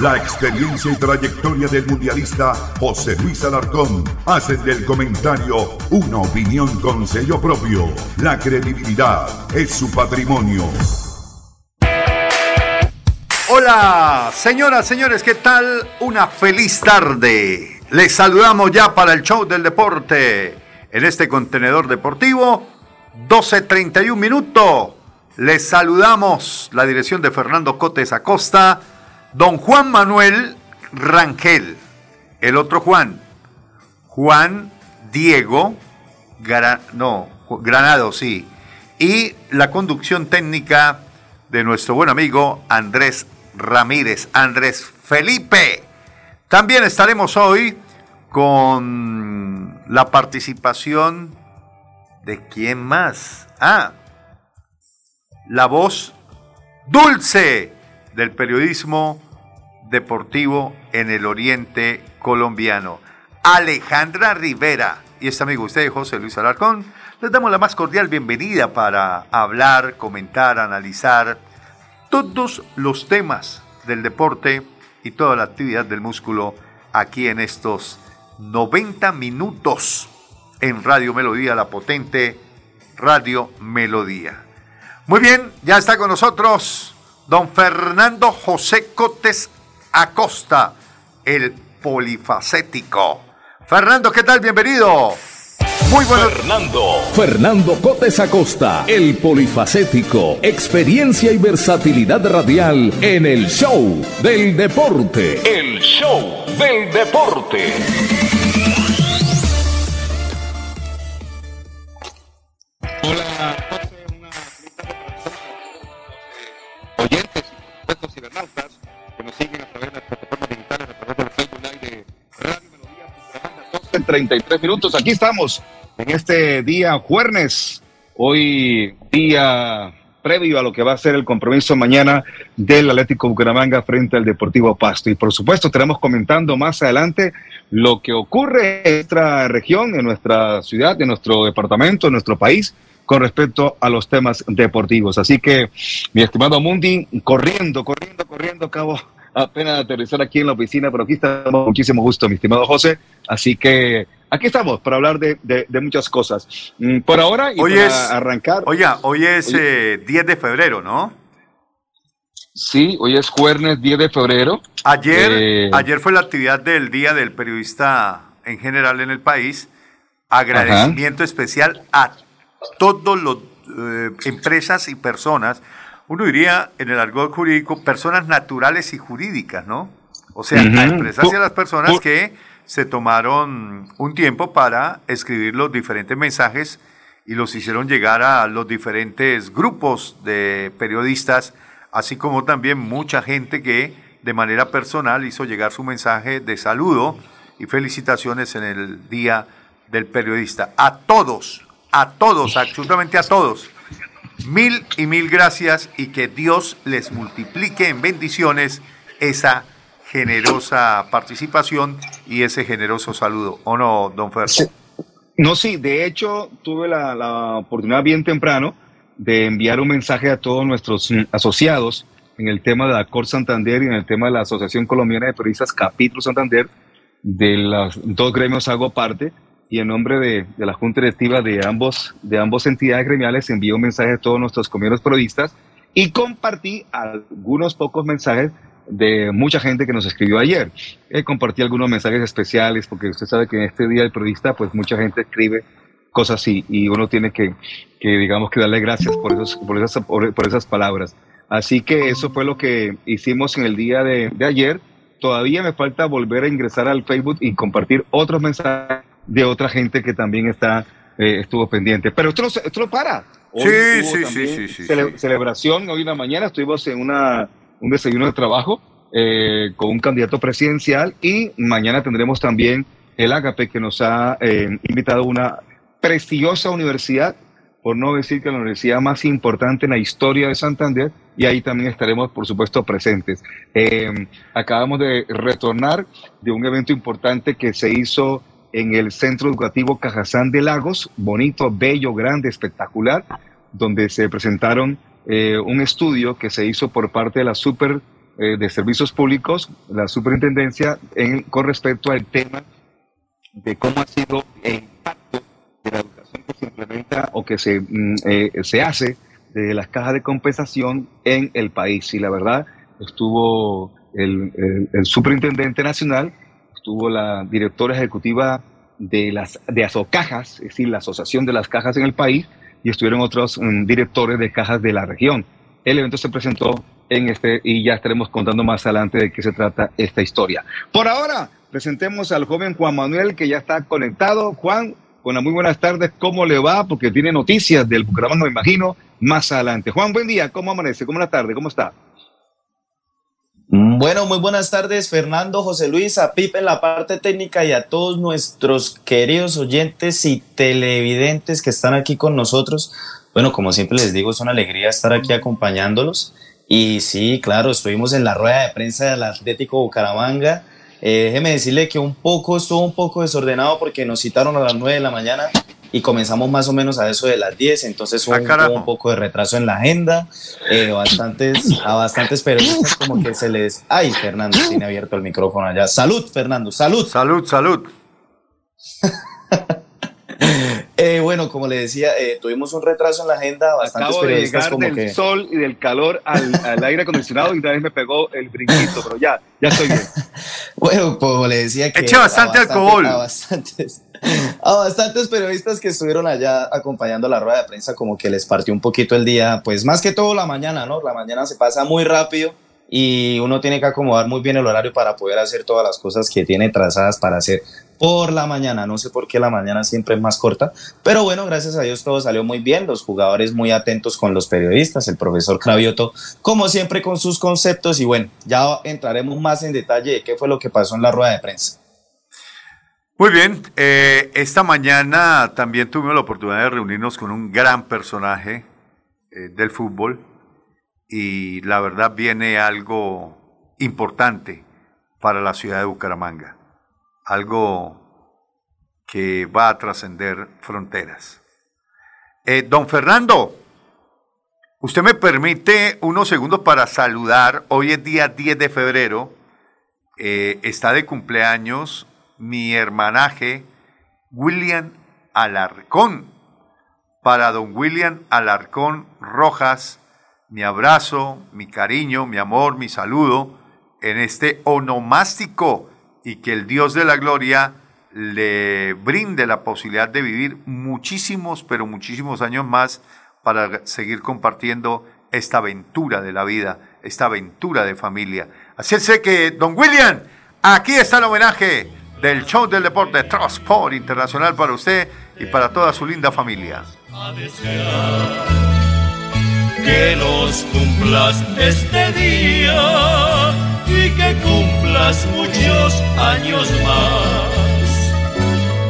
La experiencia y trayectoria del mundialista José Luis Alarcón hacen del comentario una opinión con sello propio. La credibilidad es su patrimonio. Hola, señoras, señores, ¿qué tal? Una feliz tarde. Les saludamos ya para el show del deporte en este contenedor deportivo. 12.31 minutos. Les saludamos la dirección de Fernando Cotes Acosta Don Juan Manuel Rangel, el otro Juan, Juan Diego no, Granado, sí, y la conducción técnica de nuestro buen amigo Andrés Ramírez, Andrés Felipe. También estaremos hoy con la participación de quién más. Ah, la voz dulce del periodismo deportivo en el oriente colombiano. Alejandra Rivera y este amigo usted, José Luis Alarcón, les damos la más cordial bienvenida para hablar, comentar, analizar todos los temas del deporte y toda la actividad del músculo aquí en estos 90 minutos en Radio Melodía, la potente Radio Melodía. Muy bien, ya está con nosotros don Fernando José Cotes Acosta, el polifacético. Fernando, ¿qué tal? Bienvenido. Muy bueno. Fernando. Fernando Cotes Acosta, el polifacético. Experiencia y versatilidad radial en el show del deporte. El show del deporte. 33 minutos. Aquí estamos en este día jueves, hoy día previo a lo que va a ser el compromiso mañana del Atlético Bucaramanga frente al Deportivo Pasto. Y por supuesto estaremos comentando más adelante lo que ocurre en nuestra región, en nuestra ciudad, en nuestro departamento, en nuestro país, con respecto a los temas deportivos. Así que, mi estimado Mundi, corriendo, corriendo, corriendo, acabo apenas aterrizar aquí en la oficina, pero aquí estamos con muchísimo gusto, mi estimado José. Así que aquí estamos para hablar de, muchas cosas. Mm, por ahora, y hoy para es, arrancar. Oye, hoy es 10 eh, de febrero, ¿no? Sí, hoy es jueves 10 de febrero. Ayer, eh, ayer fue la actividad del Día del Periodista en general en el país. Agradecimiento especial a todas las eh, empresas y personas, uno diría en el argot jurídico, personas naturales y jurídicas, ¿no? O sea, a empresas y a las personas que se tomaron un tiempo para escribir los diferentes mensajes y los hicieron llegar a los diferentes grupos de periodistas, así como también mucha gente que de manera personal hizo llegar su mensaje de saludo y felicitaciones en el Día del Periodista. A todos, a todos, absolutamente a todos. Mil y mil gracias y que Dios les multiplique en bendiciones esa generosa participación y ese generoso saludo. ¿O no, don Fer? No, sí, de hecho tuve la, la, oportunidad bien temprano de enviar un mensaje a todos nuestros asociados en el tema de la Cor Santander y en el tema de la Asociación Colombiana de Periodistas Capítulo Santander. De los dos gremios hago parte y en nombre de, la Junta Directiva de ambos, de ambos entidades gremiales envío un mensaje a todos nuestros compañeros periodistas y compartí algunos pocos mensajes de mucha gente que nos escribió ayer. Eh, compartí algunos mensajes especiales porque usted sabe que en este día del periodista pues mucha gente escribe cosas así y uno tiene que, que digamos que darle gracias por, esos, por, esas, por, esas palabras. Así que eso fue lo que hicimos en el día de, de ayer. Todavía me falta volver a ingresar al Facebook y compartir otros mensajes de otra gente que también está eh, estuvo pendiente. Pero esto no, esto no para. sí, sí, sí, sí, Celebración hoy en la mañana estuvimos en una, un desayuno de trabajo eh, con un candidato presidencial y mañana tendremos también el Agape que nos ha eh, invitado a una prestigiosa universidad, por no decir que la universidad más importante en la historia de Santander, y ahí también estaremos, por supuesto, presentes. acabamos de retornar de un evento importante que se hizo en el Centro Educativo Cajazán de Lagos, bonito, bello, grande, espectacular, donde se presentaron eh, un estudio que se hizo por parte de la Super eh, de Servicios Públicos, la Superintendencia, en, con respecto al tema de cómo ha sido el impacto de la educación que se implementa o que se, mm, eh, se hace de las cajas de compensación en el país. Y la verdad, estuvo el, el, el superintendente nacional estuvo la directora ejecutiva de las de Asocajas, es decir, la Asociación de las Cajas en el país, y estuvieron otros mm, directores de cajas de la región. El evento se presentó en este y ya estaremos contando más adelante de qué se trata esta historia. Por ahora, presentemos al joven Juan Manuel que ya está conectado. Juan, buenas muy buenas tardes, ¿cómo le va? Porque tiene noticias del Bucaramanga, me imagino, más adelante. Juan, buen día, ¿cómo amanece? ¿Cómo la tarde? ¿Cómo está? Bueno, muy buenas tardes, Fernando, José Luis, a Pipe en la parte técnica y a todos nuestros queridos oyentes y televidentes que están aquí con nosotros. Bueno, como siempre les digo, es una alegría estar aquí acompañándolos. Y sí, claro, estuvimos en la rueda de prensa del Atlético Bucaramanga. Eh, déjeme decirle que un poco, estuvo un poco desordenado porque nos citaron a las 9 de la mañana y comenzamos más o menos a eso de las 10, entonces hubo, ah, un, poco de retraso en la agenda, eh, bastantes, a bastantes periodistas como que se les... Ay, Fernando, tiene abierto el micrófono allá. Salud, Fernando, salud. Salud, salud. Eh, bueno, como le decía, eh, tuvimos un retraso en la agenda, bastantes Acabo periodistas de llegar del sol y del calor al, aire acondicionado y vez me pegó el brinquito, pero ya, ya estoy bien. bueno, como le decía que... Eche bastante, alcohol. A bastantes, a bastantes periodistas que estuvieron allá acompañando la rueda de prensa, como que les partió un poquito el día, pues más que todo la mañana, ¿no? La mañana se pasa muy rápido y uno tiene que acomodar muy bien el horario para poder hacer todas las cosas que tiene trazadas para hacer por la mañana. No sé por qué la mañana siempre es más corta, pero bueno, gracias a Dios todo salió muy bien. Los jugadores muy atentos con los periodistas, el profesor Cravioto, como siempre, con sus conceptos. Y bueno, ya entraremos más en detalle de qué fue lo que pasó en la rueda de prensa. Muy bien, eh, esta mañana también tuvimos la oportunidad de reunirnos con un gran personaje eh, del fútbol, y la verdad viene algo importante para la ciudad de Bucaramanga, algo que va a trascender fronteras. Eh, don Fernando, usted me permite unos segundos para saludar, hoy es día 10 de febrero, eh, está de cumpleaños mi hermanaje William Alarcón. Para don William Alarcón Rojas, mi abrazo, mi cariño, mi amor, mi saludo en este onomástico y que el Dios de la gloria le brinde la posibilidad de vivir muchísimos, pero muchísimos años más para seguir compartiendo esta aventura de la vida, esta aventura de familia. Así es que, don William, aquí está el homenaje del show del deporte Transport Internacional para usted y para toda su linda familia que los cumplas este día y que cumplas muchos años más.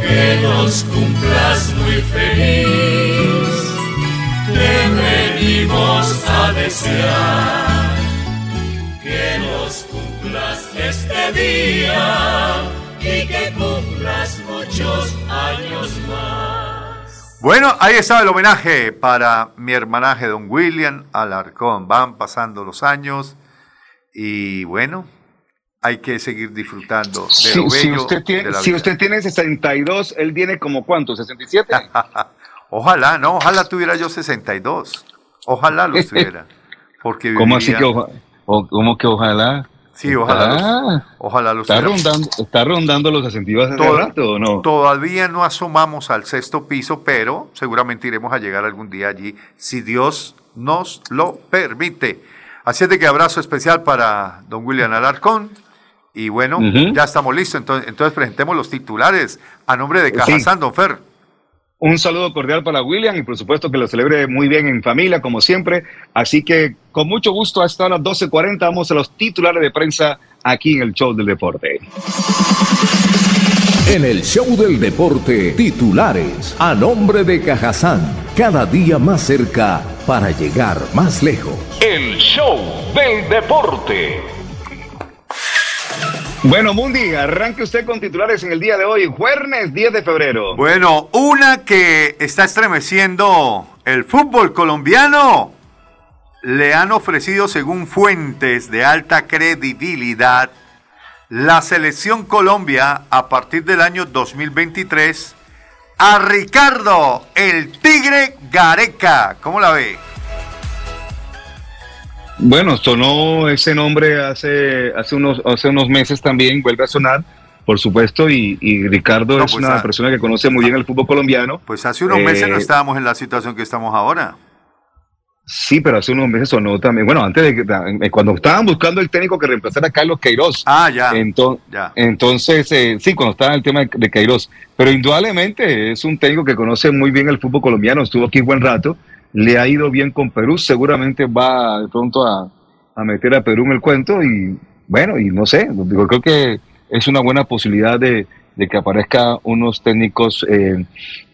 Que los cumplas muy feliz, te venimos a desear. Que los cumplas este día y que cumplas muchos años más. Bueno, ahí está el homenaje para mi hermanaje don William Alarcón. Van pasando los años y bueno, hay que seguir disfrutando de lo bello si usted tiene, Si usted tiene 62, él viene como cuánto, 67. ojalá, no, ojalá tuviera yo 62. Ojalá lo tuviera. Porque ¿Cómo así que, ¿cómo que ojalá? Sí, ojalá. Ah, ojalá los está rondando, está rondando los ascendidos hace rato, ¿o no? Todavía no asomamos al sexto piso, pero seguramente iremos a llegar algún día allí, si Dios nos lo permite. Así es de que abrazo especial para don William Alarcón. Y bueno, ya estamos listos. Entonces, entonces presentemos los titulares a nombre de Cajazán, don Fer. Un saludo cordial para William y por supuesto que lo celebre muy bien en familia, como siempre. Así que con mucho gusto, hasta las 12.40 vamos a los titulares de prensa aquí en el Show del Deporte. En el Show del Deporte, titulares a nombre de Cajazán, cada día más cerca para llegar más lejos. El Show del Deporte. Bueno, Mundi, arranque usted con titulares en el día de hoy, jueves 10 de febrero. Bueno, una que está estremeciendo el fútbol colombiano. Le han ofrecido, según fuentes de alta credibilidad, la selección Colombia a partir del año 2023 a Ricardo, el Tigre Gareca. ¿Cómo la ve? Bueno, sonó ese nombre hace, hace, unos, hace unos meses también, vuelve a sonar, por supuesto, y, Ricardo es pues una persona que conoce muy bien el fútbol colombiano. Pues hace unos meses no eh, estábamos en la situación que estamos ahora. Sí, pero hace unos meses sonó también. Bueno, antes de que eh, cuando estaban buscando el técnico que reemplazara a Carlos Queiroz. Ah, ya. Entonces, eh, sí, cuando estaba el tema de, de, Queiroz. Pero indudablemente es un técnico que conoce muy bien el fútbol colombiano, estuvo aquí un buen rato le ha ido bien con Perú, seguramente va de pronto a, meter a Perú en el cuento y bueno, y no sé, digo, creo que es una buena posibilidad de, que aparezca unos técnicos eh,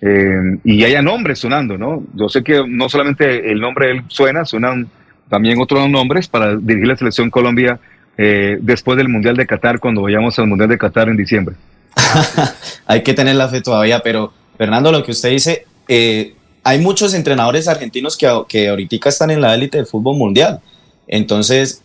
eh, y haya nombres sonando, ¿no? Yo sé que no solamente el nombre de él suena, suenan también otros nombres para dirigir la selección Colombia eh, después del Mundial de Qatar, cuando vayamos al Mundial de Qatar en diciembre. Hay que tener la fe todavía, pero Fernando, lo que usted dice, hay muchos entrenadores argentinos que, que ahorita están en la élite del fútbol mundial. Entonces,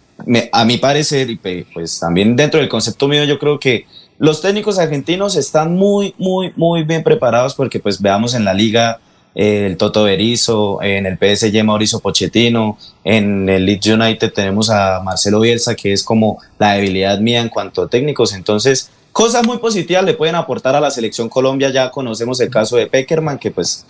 a mi parecer, y pues también dentro del concepto mío, yo creo que los técnicos argentinos están muy, muy, muy bien preparados porque pues veamos en la liga eh, el Toto Berizzo, en el PSG Mauricio Pochettino, en el Leeds United tenemos a Marcelo Bielsa, que es como la debilidad mía en cuanto a técnicos. Entonces, cosas muy positivas le pueden aportar a la selección Colombia. Ya conocemos el caso de Peckerman, que pues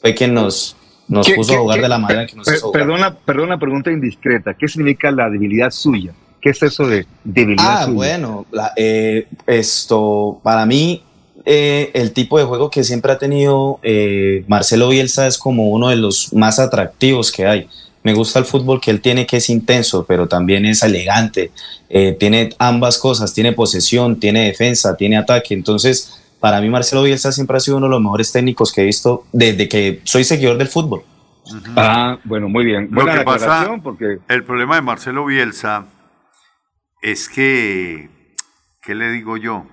fue quien nos, nos puso a jugar de la manera que nos hizo Perdona, perdona pregunta indiscreta. ¿Qué significa la debilidad suya? ¿Qué es eso de debilidad ah, bueno, eh, esto, para mí, eh, el tipo de juego que siempre ha tenido eh, Marcelo Bielsa es como uno de los más atractivos que hay. Me gusta el fútbol que él tiene, que es intenso, pero también es elegante. tiene ambas cosas, tiene posesión, tiene defensa, tiene ataque. Entonces, para mí Marcelo Bielsa siempre ha sido uno de los mejores técnicos que he visto desde que soy seguidor del fútbol. Ah, bueno, muy bien. Buena Lo porque... El problema de Marcelo Bielsa es que, ¿qué le digo yo?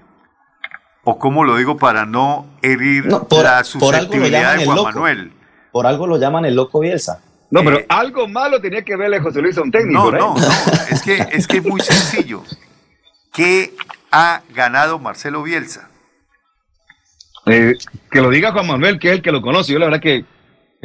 O cómo lo digo para no herir la susceptibilidad de Juan Manuel. Por algo lo llaman el loco Bielsa. No, pero eh, algo malo tenía que verle José Luis a un técnico. No, no, no, es que, es que es muy sencillo. ¿Qué ha ganado Marcelo Bielsa? Eh, que lo diga Juan Manuel, que es el que lo conoce. Yo la verdad que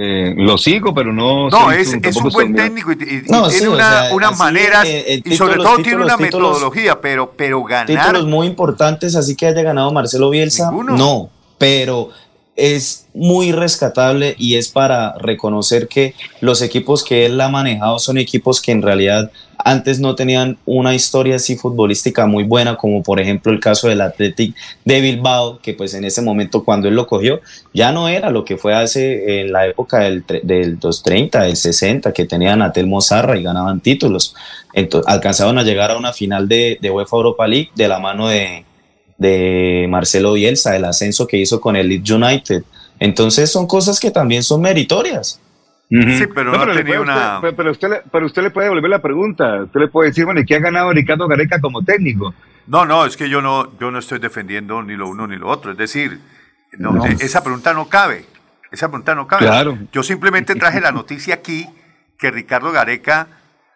eh, lo sigo, pero no... No, es, un, es un buen técnico y, tiene una, unas maneras eh, y sobre todo tiene una metodología, pero, pero ganar... Títulos muy importantes, así que haya ganado Marcelo Bielsa, no, pero es muy rescatable y es para reconocer que los equipos que él ha manejado son equipos que en realidad antes no tenían una historia así futbolística muy buena, como por ejemplo el caso del Athletic de Bilbao, que pues en ese momento cuando él lo cogió ya no era lo que fue hace en la época del, del 230, del 60, que tenían a Telmo Zarra y ganaban títulos. Entonces, alcanzaron a llegar a una final de, UEFA Europa League de la mano de, de Marcelo Bielsa, el ascenso que hizo con el Leeds United. Entonces son cosas que también son meritorias. Sí, pero no, tenía una... pero, usted, pero usted le puede devolver la pregunta. Usted le puede decir, bueno, ¿y qué ha ganado Ricardo Gareca como técnico? No, no, es que yo no, yo no estoy defendiendo ni lo uno ni lo otro. Es decir, no, esa pregunta no cabe. Esa pregunta no cabe. Claro. Yo simplemente traje la noticia aquí que Ricardo Gareca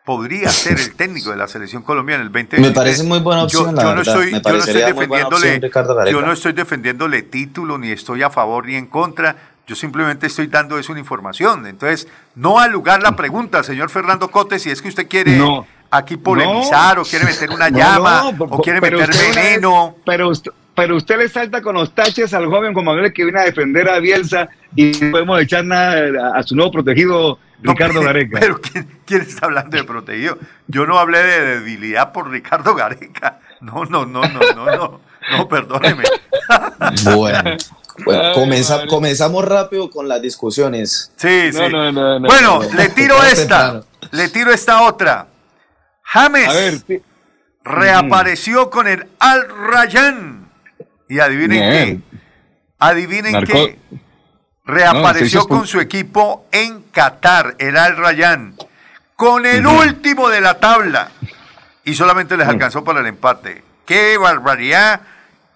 podría ser el técnico de la selección colombiana en el 2020. Me parece muy buena opción. Yo, no, estoy, yo no estoy defendiéndole, yo no estoy defendiéndole título, ni estoy a favor ni en contra. Yo simplemente estoy dando eso una información. Entonces, no al lugar la pregunta, señor Fernando Cote, si es que usted quiere aquí polemizar o quiere meter una llama o quiere meter veneno. pero, pero usted le salta con los taches al joven como Manuel que viene a defender a Bielsa y podemos echar nada a su nuevo protegido Ricardo Gareca. Pero ¿quién, está hablando de protegido? Yo no hablé de debilidad por Ricardo Gareca. No, no, no, no, no, no. No, perdóneme. Bueno. Comenzamos rápido con las discusiones. Sí, sí. bueno, le tiro esta. Le tiro esta otra. James reapareció con el Al Rayyan. Y adivinen qué. Adivinen qué. Reapareció con su equipo en Qatar, el Al Rayyan. Con el último de la tabla. Y solamente les alcanzó para el empate. ¡Qué barbaridad!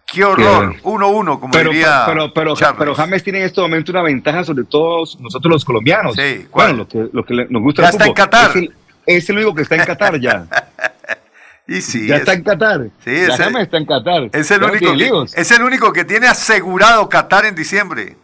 ¡Qué horror! 1-1, como pero, diría pero, pero, pero, James tiene en este momento una ventaja sobre todos nosotros los colombianos. Sí, ¿cuál? Bueno, lo que, lo que nos gusta Ya está en Qatar. Es el, único que está en Qatar ya. y sí, ya está en Qatar. Sí, ya James está en Qatar. Es el, único que, es el único que tiene asegurado Qatar en diciembre.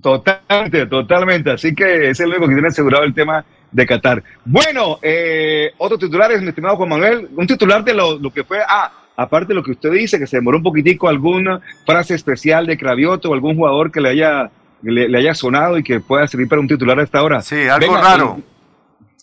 Totalmente, totalmente. Así que es el único que tiene asegurado el tema de Qatar. Bueno, eh, otros titulares, mi estimado Juan Manuel. Un titular de lo, lo que fue. Ah, aparte de lo que usted dice, que se demoró un poquitico alguna frase especial de Cravioto o algún jugador que le haya, le, haya sonado y que pueda servir para un titular a esta hora. Sí, algo raro.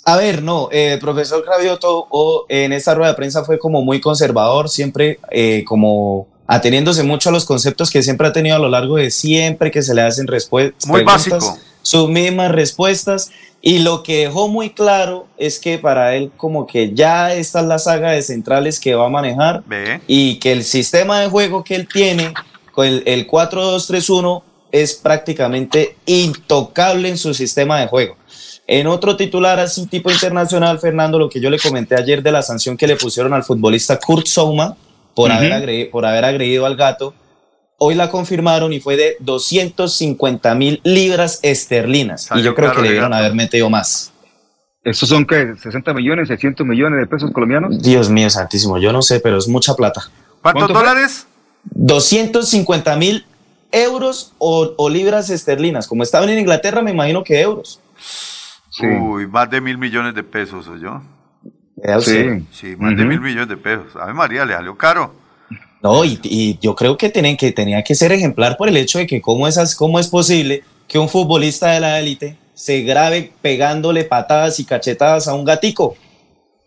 A ver, no, el eh, profesor Cravioto o, en esta rueda de prensa fue como muy conservador, siempre eh, como ateniéndose mucho a los conceptos que siempre ha tenido a lo largo de siempre que se le hacen respuestas. Muy básico. Sus mismas respuestas. Y lo que dejó muy claro es que para él como que ya esta es la saga de centrales que va a manejar y que el sistema de juego que él tiene, el, el 4-2-3-1, es prácticamente intocable en su sistema de juego. En otro titular así tipo internacional, Fernando, lo que yo le comenté ayer de la sanción que le pusieron al futbolista Kurt Souma por, haber, agredido, por haber agredido al gato, hoy la confirmaron y fue de 250 mil libras esterlinas. y yo creo que le debieron haber metido más. ¿Esos son qué? ¿60 millones, 600 millones de pesos colombianos? Dios mío, santísimo, yo no sé, pero es mucha plata. ¿Cuántos dólares? 250 mil euros o, libras esterlinas. Como estaban en Inglaterra, me imagino que euros. Uy, más de mil millones de pesos, ¿o yo? Sí. Sí, más de mil millones de pesos. A ver, María, le salió caro. No, y, yo creo que, tienen que tenía que ser ejemplar por el hecho de que cómo es, cómo es posible que un futbolista de la élite se grabe pegándole patadas y cachetadas a un gatico.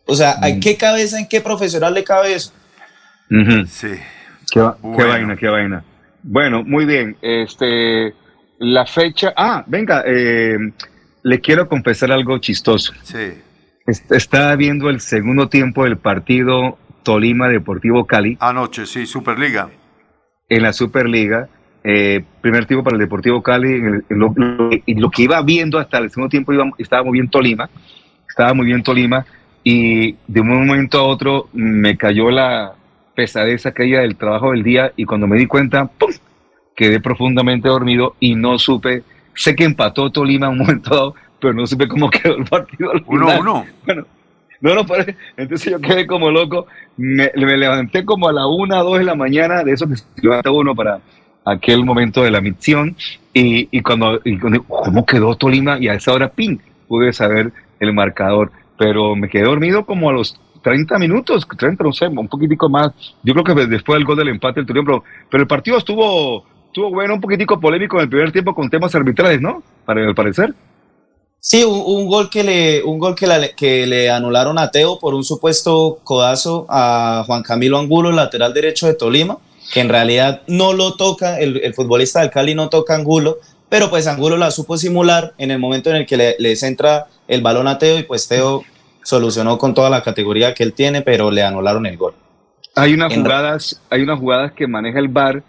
O sea, ¿en mm. qué cabeza, en qué profesional le cabe eso? Sí. Qué, vaina, qué vaina. Bueno, muy bien. Este, la fecha. Ah, venga, eh, le quiero confesar algo chistoso. Sí. Está viendo el segundo tiempo del partido Tolima Deportivo Cali. Anoche, sí, Superliga. En la Superliga. Eh, primer tiempo para el Deportivo Cali. En lo, lo, que iba viendo hasta el segundo tiempo iba, estaba muy bien Tolima. Estaba muy bien Tolima. Y de un momento a otro me cayó la pesadez aquella del trabajo del día. Y cuando me di cuenta, ¡pum! quedé profundamente dormido y no supe Sé que empató Tolima un momento dado, pero no supe cómo quedó el partido. Uno uno. Bueno, no, no, entonces yo quedé como loco. Me, levanté como a la una, dos de la mañana, de eso que se levanta uno para aquel momento de la misión. Y, y cuando, y ¿cómo quedó Tolima? Y a esa hora, ping, pude saber el marcador. Pero me quedé dormido como a los 30 minutos, 30, no sé, un poquitico más. Yo creo que después del gol del empate del Tolima, pero, pero el partido estuvo estuvo bueno, un poquitico polémico en el primer tiempo con temas arbitrales, ¿no? Para el parecer. Sí, un, gol que le, un gol que, que le anularon a Teo por un supuesto codazo a Juan Camilo Angulo, lateral derecho de Tolima, que en realidad no lo toca, el, futbolista del Cali no toca Angulo, pero pues Angulo la supo simular en el momento en el que le, le centra el balón a Teo y pues Teo solucionó con toda la categoría que él tiene, pero le anularon el gol. Hay unas jugadas, hay unas jugadas que maneja el VAR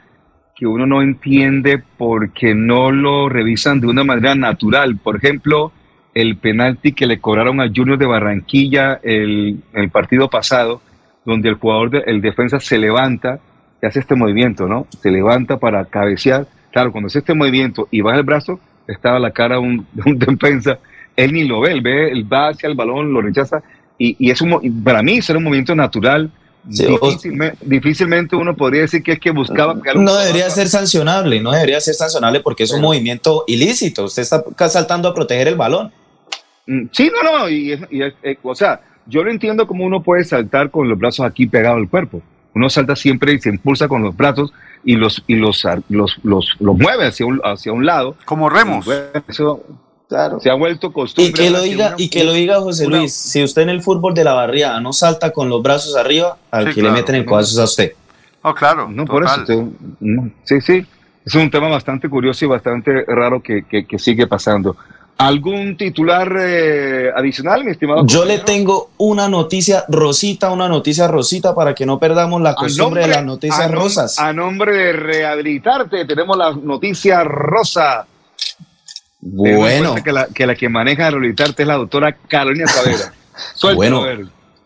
que uno no entiende porque no lo revisan de una manera natural. Por ejemplo, el penalti que le cobraron a Junior de Barranquilla el, el partido pasado, donde el jugador, el defensa se levanta y hace este movimiento, ¿no? Se levanta para cabecear. Claro, cuando hace este movimiento y baja el brazo, estaba la cara de un, un defensa, él ni lo ve, él ve, él va hacia el balón, lo rechaza, y, y es un, para mí será un movimiento natural, difícilmente, uno podría decir que es que buscaba. No debería ser sancionable, no debería ser sancionable porque es un movimiento ilícito. Usted está saltando a proteger el balón. Mm, sí, no, no, y, eh, o sea, yo lo entiendo como uno puede saltar con los brazos aquí pegados al cuerpo. Uno salta siempre y se impulsa con los brazos y los y los los, los, los mueve hacia un, hacia un lado. Como remos. Eso, claro. Se ha vuelto costumbre. Y que lo diga, y que lo diga José Luis, si usted en el fútbol de la barriada no salta con los brazos arriba, al que le meten el codazo es a usted. Oh, claro. No, por eso. sí, sí. Es un tema bastante curioso y bastante raro que, que, que sigue pasando. ¿Algún titular eh, adicional, mi estimado? Yo le tengo una noticia rosita, una noticia rosita para que no perdamos la costumbre de las noticias rosas. A nombre de rehabilitarte, tenemos la noticia rosa. Bueno. Que la, que la, que maneja rehabilitarte es la doctora Carolina Savera. bueno,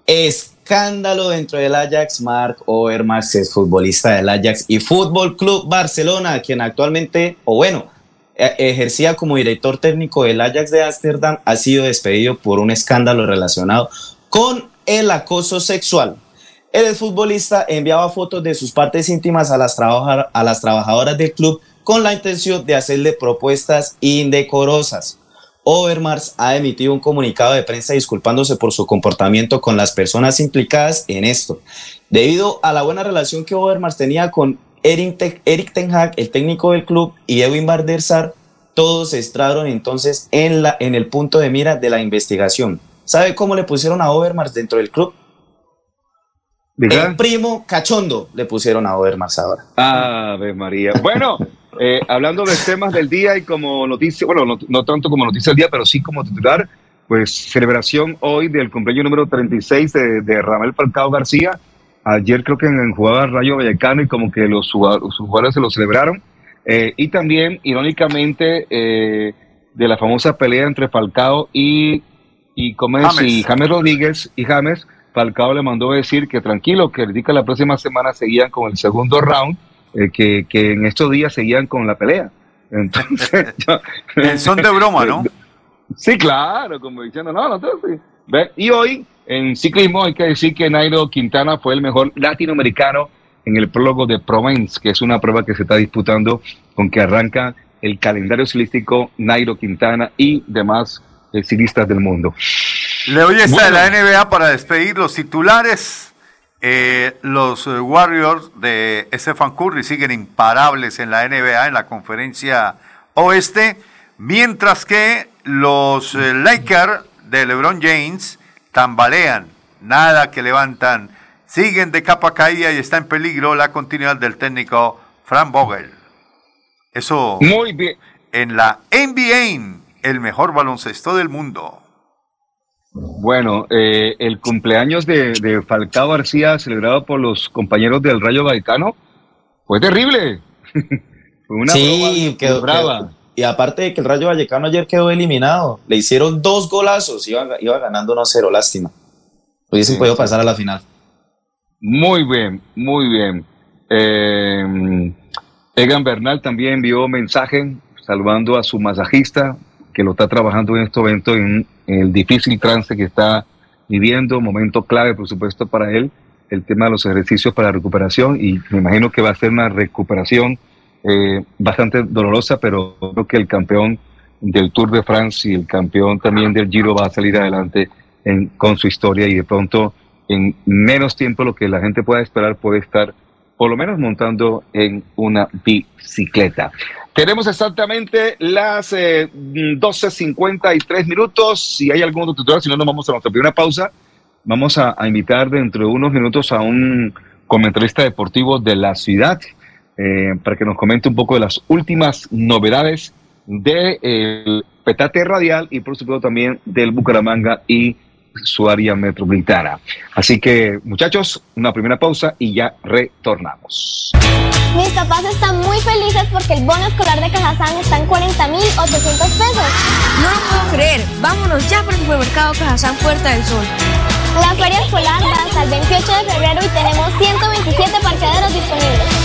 escándalo dentro del Ajax. Mark Overmars es futbolista del Ajax y Fútbol Club Barcelona, quien actualmente, o bueno, ejercía como director técnico del Ajax de Ámsterdam, ha sido despedido por un escándalo relacionado con el acoso sexual. El futbolista enviaba fotos de sus partes íntimas a las, a las trabajadoras del club con la intención de hacerle propuestas indecorosas. Overmars ha emitido un comunicado de prensa disculpándose por su comportamiento con las personas implicadas en esto. Debido a la buena relación que Overmars tenía con Eric, Ten Hag, el técnico del club, y Edwin Van todos estraron entonces en, la, en el punto de mira de la investigación. ¿Sabe cómo le pusieron a Overmars dentro del club? El primo cachondo le pusieron a Overmars ahora. Ave María. Bueno, eh, hablando de temas del día y como noticia, bueno, no, tanto como noticia del día, pero sí como titular, pues celebración hoy del cumpleaños número 36 de, de Ramel Falcao García, Ayer creo que en jugaba Rayo Vallecano y como que los jugadores, se lo celebraron. Eh, y también, irónicamente, eh, de la famosa pelea entre Falcao y, y, James. y James Rodríguez y James, Falcao le mandó a decir que tranquilo, que que la próxima semana seguían con el segundo round, eh, que, que, en estos días seguían con la pelea. Entonces, son de broma, ¿no? Sí, claro, como diciendo, no, no, no, Y hoy en ciclismo hay que decir que Nairo Quintana fue el mejor latinoamericano en el prólogo de Provence, que es una prueba que se está disputando con que arranca el calendario ciclístico Nairo Quintana y demás eh, ciclistas del mundo. Le doy esta de la NBA para despedir los titulares. Eh, los eh, Warriors de Stephen Curry siguen imparables en la NBA, en la conferencia oeste, mientras que los Lakers de LeBron James tambalean, nada que levantan, siguen de capa caída y está en peligro la continuidad del técnico Frank Vogel. Eso muy bien en la NBA, el mejor baloncesto del mundo. Bueno, eh, el cumpleaños de, Falcao García, celebrado por los compañeros del Rayo Vallecano, fue terrible. fue una sí, quedó, brava. Y aparte de que el Rayo Vallecano ayer quedó eliminado, le hicieron dos golazos, iba, iba ganando 1-0, lástima. Hubiesen podido pasar a la final. Muy bien, muy bien. Eh, Egan Bernal también envió mensaje saludando a su masajista que lo está trabajando en este evento en, el difícil trance que está viviendo, momento clave por supuesto para él, el tema de los ejercicios para la recuperación y me imagino que va a ser una recuperación eh, bastante dolorosa, pero creo que el campeón del Tour de France y el campeón también del Giro va a salir adelante con su historia y de pronto en menos tiempo lo que la gente pueda esperar puede estar por lo menos montando en una bicicleta. Tenemos exactamente las eh, 12.53 minutos. Si hay algún otro tutorial, si no, nos vamos a nuestra primera pausa. Vamos a invitar dentro de unos minutos a un comentarista deportivo de la ciudad eh, para que nos comente un poco de las últimas novedades del de, Petate Radial y por supuesto también del Bucaramanga y su área metropolitana. Así que muchachos, una primera pausa y ya retornamos. Mis papás están muy felices porque el bono escolar de Cajazán está en 40.800 pesos. No lo puedo creer. Vámonos ya por el supermercado Cajazán Puerta del Sol. La feria escolar va hasta el 28 de febrero y tenemos 127 parqueaderos disponibles.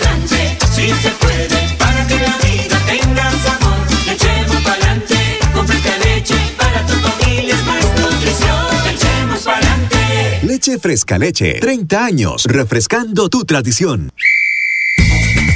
se puede, para que la vida tenga sabor. Le echemos pa'lante, con leche, para tu familia es más nutrición. Le echemos pa'lante. Leche fresca leche, 30 años, refrescando tu tradición.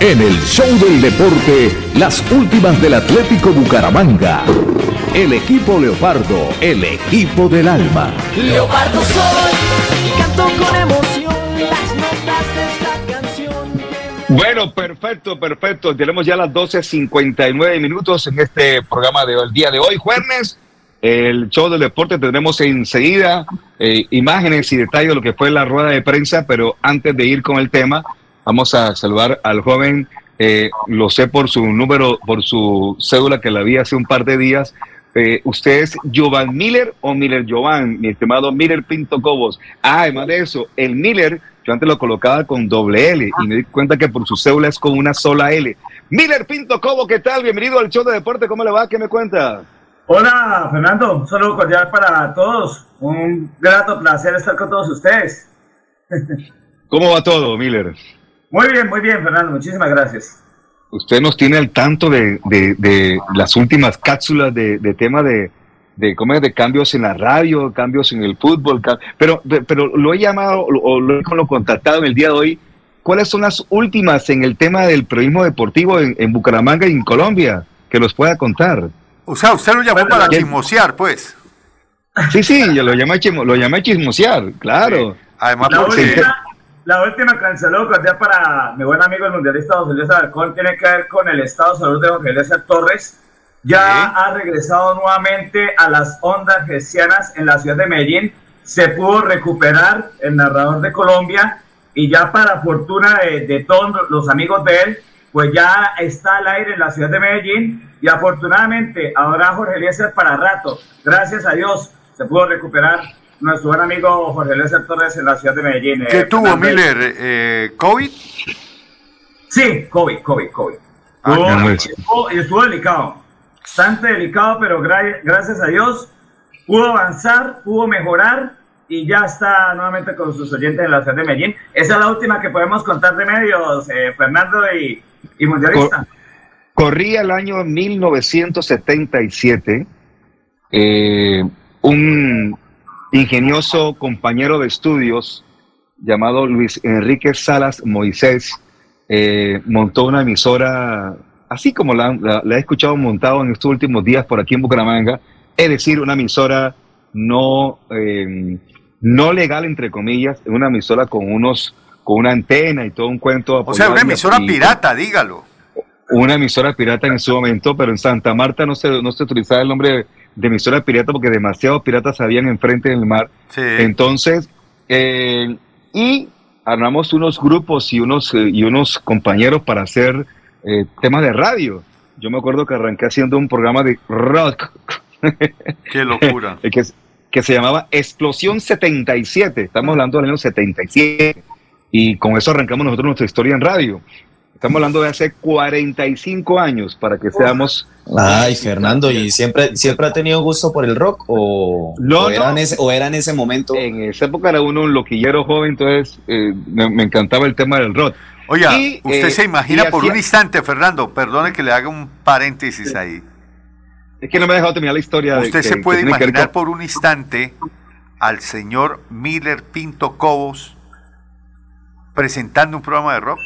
En el show del deporte, las últimas del Atlético Bucaramanga. El equipo Leopardo, el equipo del alma. Leopardo soy y canto con emoción las notas de esta canción. Bueno, perfecto, perfecto. Tenemos ya las 12.59 minutos en este programa del día de hoy, jueves. El show del deporte tendremos enseguida eh, imágenes y detalles de lo que fue la rueda de prensa, pero antes de ir con el tema, vamos a saludar al joven, eh, lo sé por su número, por su cédula que la vi hace un par de días. Eh, ¿Usted es Jovan Miller o Miller Jovan, mi estimado Miller Pinto Cobos? Ah, además de eso, el Miller, yo antes lo colocaba con doble L y me di cuenta que por su cédula es con una sola L. Miller Pinto Cobo, ¿qué tal? Bienvenido al show de deporte, ¿cómo le va? ¿Qué me cuenta? Hola, Fernando. Un saludo cordial para todos. Un grato placer estar con todos ustedes. ¿Cómo va todo, Miller? Muy bien, muy bien, Fernando. Muchísimas gracias. Usted nos tiene al tanto de, de- de las últimas cápsulas de, de tema de, de, ¿cómo es? de cambios en la radio, cambios en el fútbol, pero, pero lo he llamado o lo he contactado en el día de hoy. ¿Cuáles son las últimas en el tema del periodismo deportivo en, Bucaramanga y en Colombia? Que los pueda contar. O sea, usted lo llamó para chismosear, pues. Sí, sí, yo lo llamé, lo llamé chismosear, claro. Además, la, última, la última canceló ya para mi buen amigo el mundialista José Luis Alarcón, tiene que ver con el estado de salud de José Luis Torres. Ya ha regresado nuevamente a las ondas gestianas en la ciudad de Medellín. Se pudo recuperar el narrador de Colombia y ya para fortuna de, todos los amigos de él, pues ya está al aire en la ciudad de Medellín y afortunadamente ahora Jorge Eliezer para rato. Gracias a Dios se pudo recuperar nuestro buen amigo Jorge Eliezer Torres en la ciudad de Medellín. ¿Qué eh, tuvo Miller? Eh, ¿COVID? Sí, COVID, COVID, COVID. Ah, estuvo, estuvo, delicado, bastante delicado, pero gracias a Dios pudo avanzar, pudo mejorar y ya está nuevamente con sus oyentes en la ciudad de Medellín. Esa es la última que podemos contar de medios, eh, Fernando y, y Mundialista. Corría el año 1977. Eh, un ingenioso compañero de estudios llamado Luis Enrique Salas Moisés eh, montó una emisora, así como la, he escuchado montado en estos últimos días por aquí en Bucaramanga, es decir, una emisora no, eh, no legal, entre comillas, una emisora con unos con una antena y todo un cuento. O sea, una emisora pirata, dígalo. Una emisora pirata en su momento, pero en Santa Marta no se, no se utilizaba el nombre de emisora pirata porque demasiados piratas habían enfrente del mar. Entonces, eh, y armamos unos grupos y unos, eh, y unos compañeros para hacer eh, temas de radio. Yo me acuerdo que arranqué haciendo un programa de rock. Qué locura. que, que se llamaba Explosión 77. Estamos hablando del año 77. Y con eso arrancamos nosotros nuestra historia en radio. Estamos hablando de hace 45 años para que seamos. Ay, Fernando, ¿y siempre, siempre ha tenido gusto por el rock? ¿O, no, era, En ese, ¿o era en ese momento? En esa época era uno un loquillero joven, entonces eh, me, encantaba el tema del rock. Oiga, usted eh, se imagina por un instante, Fernando, perdone que le haga un paréntesis ahí. Es que no me ha dejado terminar la historia. Usted se puede imaginar por un instante al señor Miller Pinto Cobos presentando un programa de rock.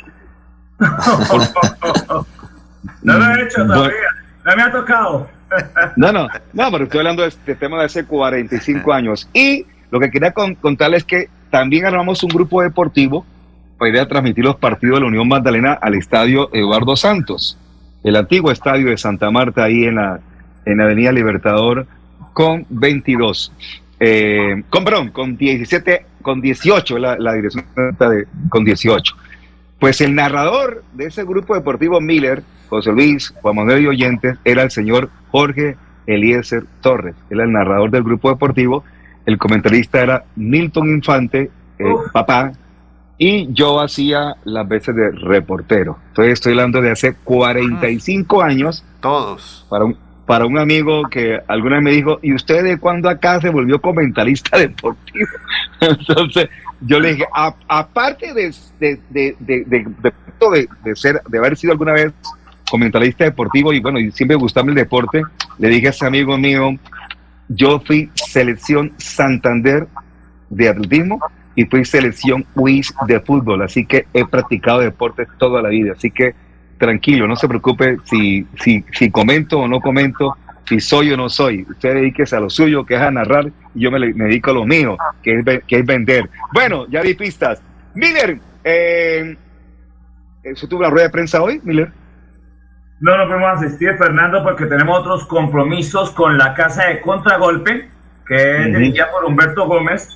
No lo he hecho todavía, no me ha tocado. no, no, no, pero estoy hablando de este tema de hace 45 años. Y lo que quería contarles es que también armamos un grupo deportivo para ir a transmitir los partidos de la Unión Magdalena al estadio Eduardo Santos, el antiguo estadio de Santa Marta, ahí en la, en Avenida Libertador, con 22. Eh, con, perdón, con 17, con 18, la, la dirección de, con 18. Pues el narrador de ese grupo deportivo Miller, José Luis, Juan Manuel y Oyentes, era el señor Jorge Eliezer Torres. Era el narrador del grupo deportivo. El comentarista era Milton Infante, eh, papá, y yo hacía las veces de reportero. Entonces estoy hablando de hace 45 años. Todos. Para un, para un amigo que alguna vez me dijo, ¿y usted de cuándo acá se volvió comentarista deportivo? Entonces, yo le dije, aparte de, de, de, de, ser, de haber sido alguna vez comentarista deportivo y bueno, y siempre gustaba el deporte, le dije a ese amigo mío, yo fui selección Santander de atletismo y fui selección UIS de fútbol, así que he practicado deporte toda la vida, así que tranquilo, no se preocupe si, si, si comento o no comento, si soy o no soy. Usted dedíquese a lo suyo, que es a narrar, y yo me, dedico a lo mío, que es, que es vender. Bueno, ya di pistas. Miller, eh, ¿eso tuvo la rueda de prensa hoy, Miller? No, no podemos asistir, Fernando, porque tenemos otros compromisos con la Casa de Contragolpe, que es dirigida por Humberto Gómez,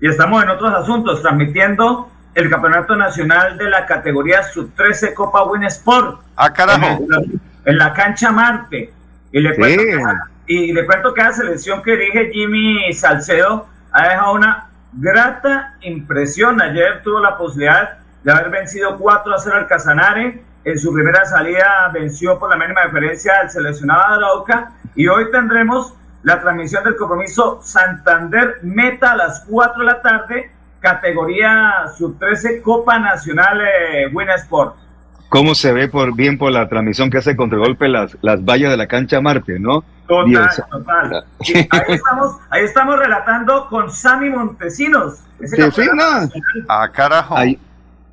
y estamos en otros asuntos, transmitiendo el Campeonato Nacional de la categoría Sub-13 Copa Win Sport. Ah, carajo. En la, cancha Marte. Y le, cuento que, y le cuento que la selección que dirige Jimmy Salcedo ha dejado una grata impresión. Ayer tuvo la posibilidad de haber vencido 4 a 0 al Casanare. En su primera salida venció por la mínima diferencia al seleccionado Arauca. Y hoy tendremos la transmisión del compromiso Santander Meta a las 4 de la tarde categoría sub-13 Copa Nacional eh, Win Sport. cómo se ve por bien por la transmisión que hace contragolpe las, las vallas de la cancha Marte, ¿no? Total, Dios. total. Y ahí, estamos, ahí estamos relatando con Sammy Montesinos. No. nacional. Ah, carajo. Ay-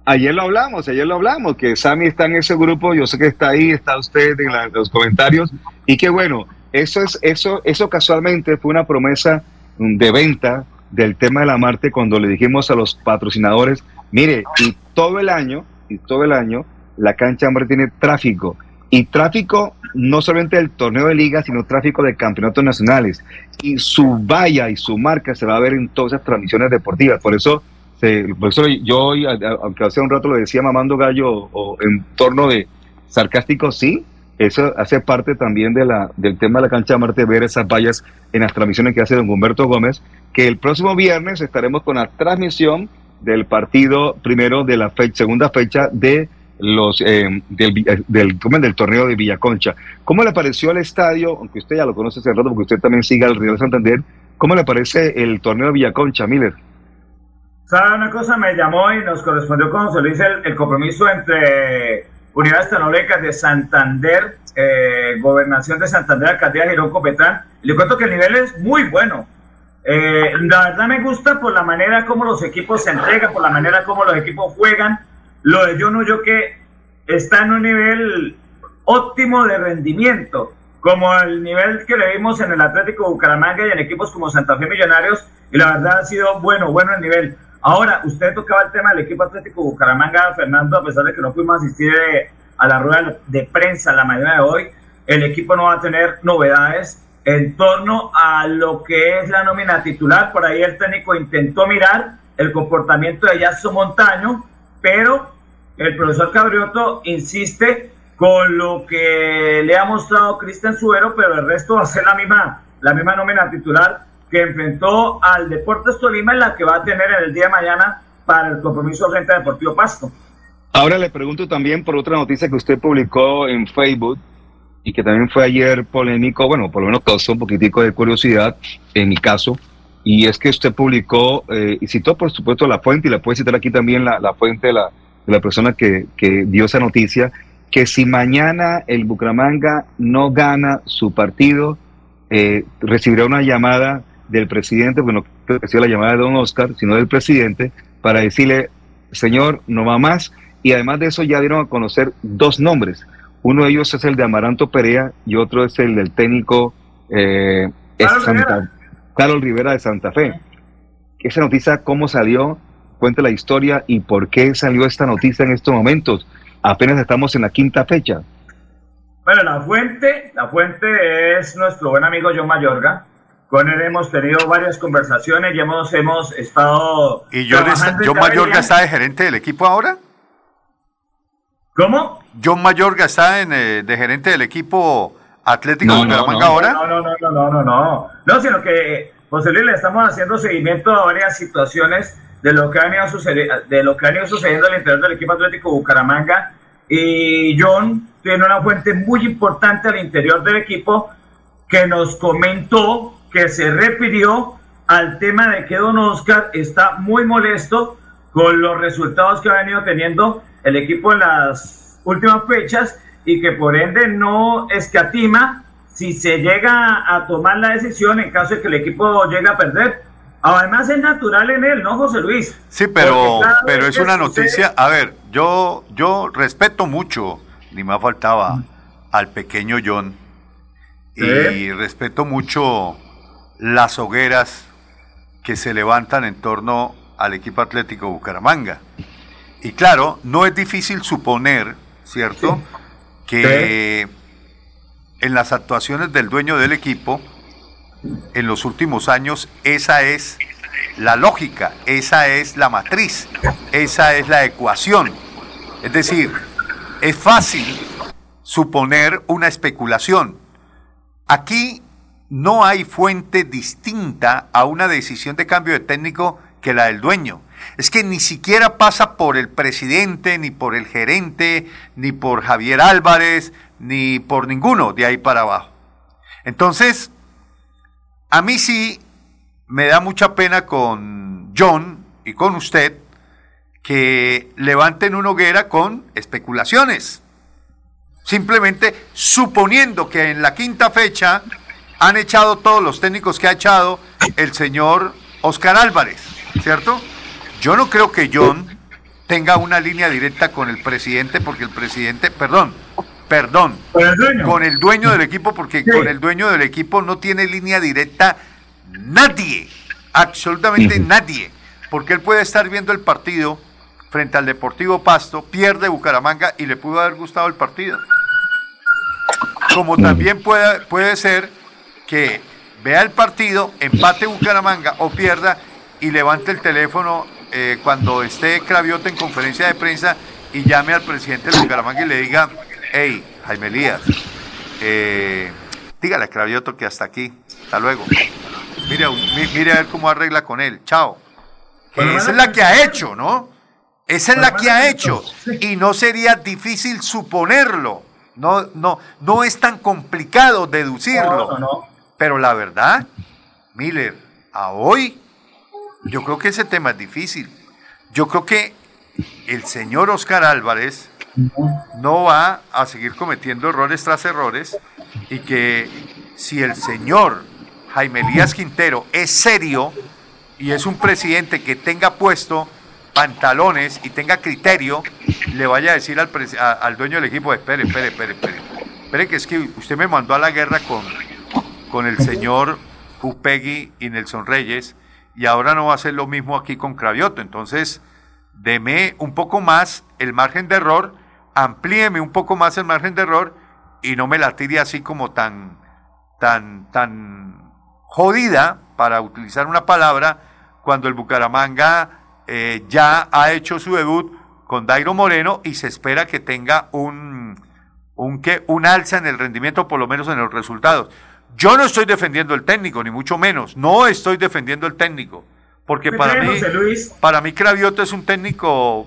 ayer lo hablamos, ayer lo hablamos, que Sammy está en ese grupo, yo sé que está ahí, está usted en, la- en los comentarios, y que bueno, eso es, eso, eso casualmente fue una promesa mm, de venta del tema de la Marte cuando le dijimos a los patrocinadores, mire, y todo el año, y todo el año, la cancha Marte tiene tráfico, y tráfico no solamente del torneo de liga, sino tráfico de campeonatos nacionales. Y su valla y su marca se va a ver en todas esas transmisiones deportivas. Por eso, se- por eso yo hoy, aunque hace un rato lo decía mamando gallo o, o en torno de sarcástico, sí, eso hace parte también del tema de la cancha de Marte, ver esas vallas en las transmisiones que hace don Humberto Gómez, que el próximo viernes estaremos con la transmisión del partido primero de la fecha, segunda fecha de los eh, del, eh, del, del torneo de Villaconcha. ¿Cómo le pareció el estadio? Aunque usted ya lo conoce hace rato, porque usted también sigue al Real Santander. ¿Cómo le parece el torneo de Villaconcha, Miller? ¿Sabe una cosa? Me llamó y nos correspondió con José Luis el, el compromiso entre Unidades Tecnológicas de Santander, eh, Gobernación de Santander, Alcaldía de Girón Copetrán. Y le cuento que el nivel es muy bueno. Eh, la verdad me gusta por la manera como los equipos se entregan, por la manera como los equipos juegan. Lo de no yo que está en un nivel óptimo de rendimiento, como el nivel que le vimos en el Atlético Bucaramanga y en equipos como Santa Fe Millonarios, y la verdad ha sido bueno, bueno el nivel. Ahora, usted tocaba el tema del equipo Atlético Bucaramanga, Fernando, a pesar de que no pudimos asistir eh, a la rueda de prensa la mañana de hoy, el equipo no va a tener novedades en torno a lo que es la nómina titular. Por ahí el técnico intentó mirar el comportamiento de Yasso Montaño, pero el profesor Cabrioto insiste con lo que le ha mostrado Cristian Suero, pero el resto va a ser la misma, la misma nómina titular que enfrentó al Deportes Tolima y la que va a tener en el día de mañana para el compromiso frente a Deportivo Pasto. Ahora le pregunto también por otra noticia que usted publicó en Facebook y que también fue ayer polémico, bueno, por lo menos causó un poquitico de curiosidad en mi caso, y es que usted publicó eh, y citó por supuesto la fuente, y la puede citar aquí también la, la fuente de la, de la persona que, que dio esa noticia, que si mañana el Bucaramanga no gana su partido, eh, recibirá una llamada del presidente, bueno, no recibió la llamada de don Oscar, sino del presidente, para decirle, señor, no va más, y además de eso ya dieron a conocer dos nombres. Uno de ellos es el de Amaranto Perea y otro es el del técnico eh, Carlos Santa- Rivera. Carlos Rivera de Santa Fe. Esa noticia, ¿cómo salió? Cuente la historia y por qué salió esta noticia en estos momentos. Apenas estamos en la quinta fecha. Bueno, la fuente, la fuente es nuestro buen amigo John Mayorga. Con él hemos tenido varias conversaciones y hemos, hemos estado. ¿Y John, está- John Mayorga está de gerente del equipo ahora? ¿Cómo? ¿John Mayorga está en, eh, de gerente del equipo Atlético No, de no, Bucaramanga no. ahora? No, no, no, no, no, no, no. No, sino que José Luis le estamos haciendo seguimiento a varias situaciones de lo que ha venido sucediendo, de lo que ha venido sucediendo al interior del equipo Atlético Bucaramanga. Y John tiene una fuente muy importante al interior del equipo que nos comentó que se refirió al tema de que Don Oscar está muy molesto con los resultados que ha venido teniendo el equipo en las últimas fechas y que por ende no escatima si se llega a tomar la decisión en caso de que el equipo llegue a perder. Además es natural en él, ¿no, José Luis? Sí, pero, pero es una sucede- noticia. A ver, yo, yo respeto mucho, ni más faltaba, al pequeño John. Y respeto mucho las hogueras que se levantan en torno al equipo Atlético Bucaramanga. Y claro, no es difícil suponer, ¿cierto? Que en las actuaciones del dueño del equipo, en los últimos años, esa es la lógica, esa es la matriz, esa es la ecuación. Es decir, es fácil suponer una especulación. Aquí no hay fuente distinta a una decisión de cambio de técnico que la del dueño. Es que ni siquiera pasa por el presidente, ni por el gerente, ni por Javier Álvarez, ni por ninguno de ahí para abajo. Entonces, a mí sí me da mucha pena con John y con usted que levanten una hoguera con especulaciones. Simplemente suponiendo que en la quinta fecha han echado todos los técnicos que ha echado el señor Oscar Álvarez, ¿cierto? Yo no creo que John tenga una línea directa con el presidente, porque el presidente, perdón, perdón, con el dueño, del equipo, porque con el dueño del equipo no tiene línea directa nadie, absolutamente nadie, porque él puede estar viendo el partido frente al Deportivo Pasto, pierde Bucaramanga y le pudo haber gustado el partido. Como también puede, puede ser que vea el partido, empate Bucaramanga o pierda y levante el teléfono eh, cuando esté Craviote en conferencia de prensa y llame al presidente de Bucaramanga y le diga, hey, Jaime Elías, eh, dígale a Cravioto que hasta aquí, hasta luego. Mire, mire a ver cómo arregla con él, chao. esa es la que ha hecho, ¿no? Esa es la que ha hecho y no sería difícil suponerlo. No, no, no es tan complicado deducirlo. Pero la verdad, Miller, a hoy, yo creo que ese tema es difícil. Yo creo que el señor Oscar Álvarez no va a seguir cometiendo errores tras errores y que si el señor Jaime Elías Quintero es serio y es un presidente que tenga puesto pantalones y tenga criterio, le vaya a decir al, al dueño del equipo, espere, espere, espere, espere, espere, que es que usted me mandó a la guerra con, con el señor Upegui y Nelson Reyes, y ahora no va a hacer lo mismo aquí con Cravioto. Entonces, deme un poco más el margen de error, amplíeme un poco más el margen de error y no me la tire así como tan, tan, tan jodida, para utilizar una palabra, cuando el Bucaramanga eh, ya ha hecho su debut con Dairo Moreno y se espera que tenga un, un, ¿qué? un alza en el rendimiento, por lo menos en los resultados. Yo no estoy defendiendo el técnico, ni mucho menos. No estoy defendiendo el técnico. Porque para mí, para mí Cravioto es un técnico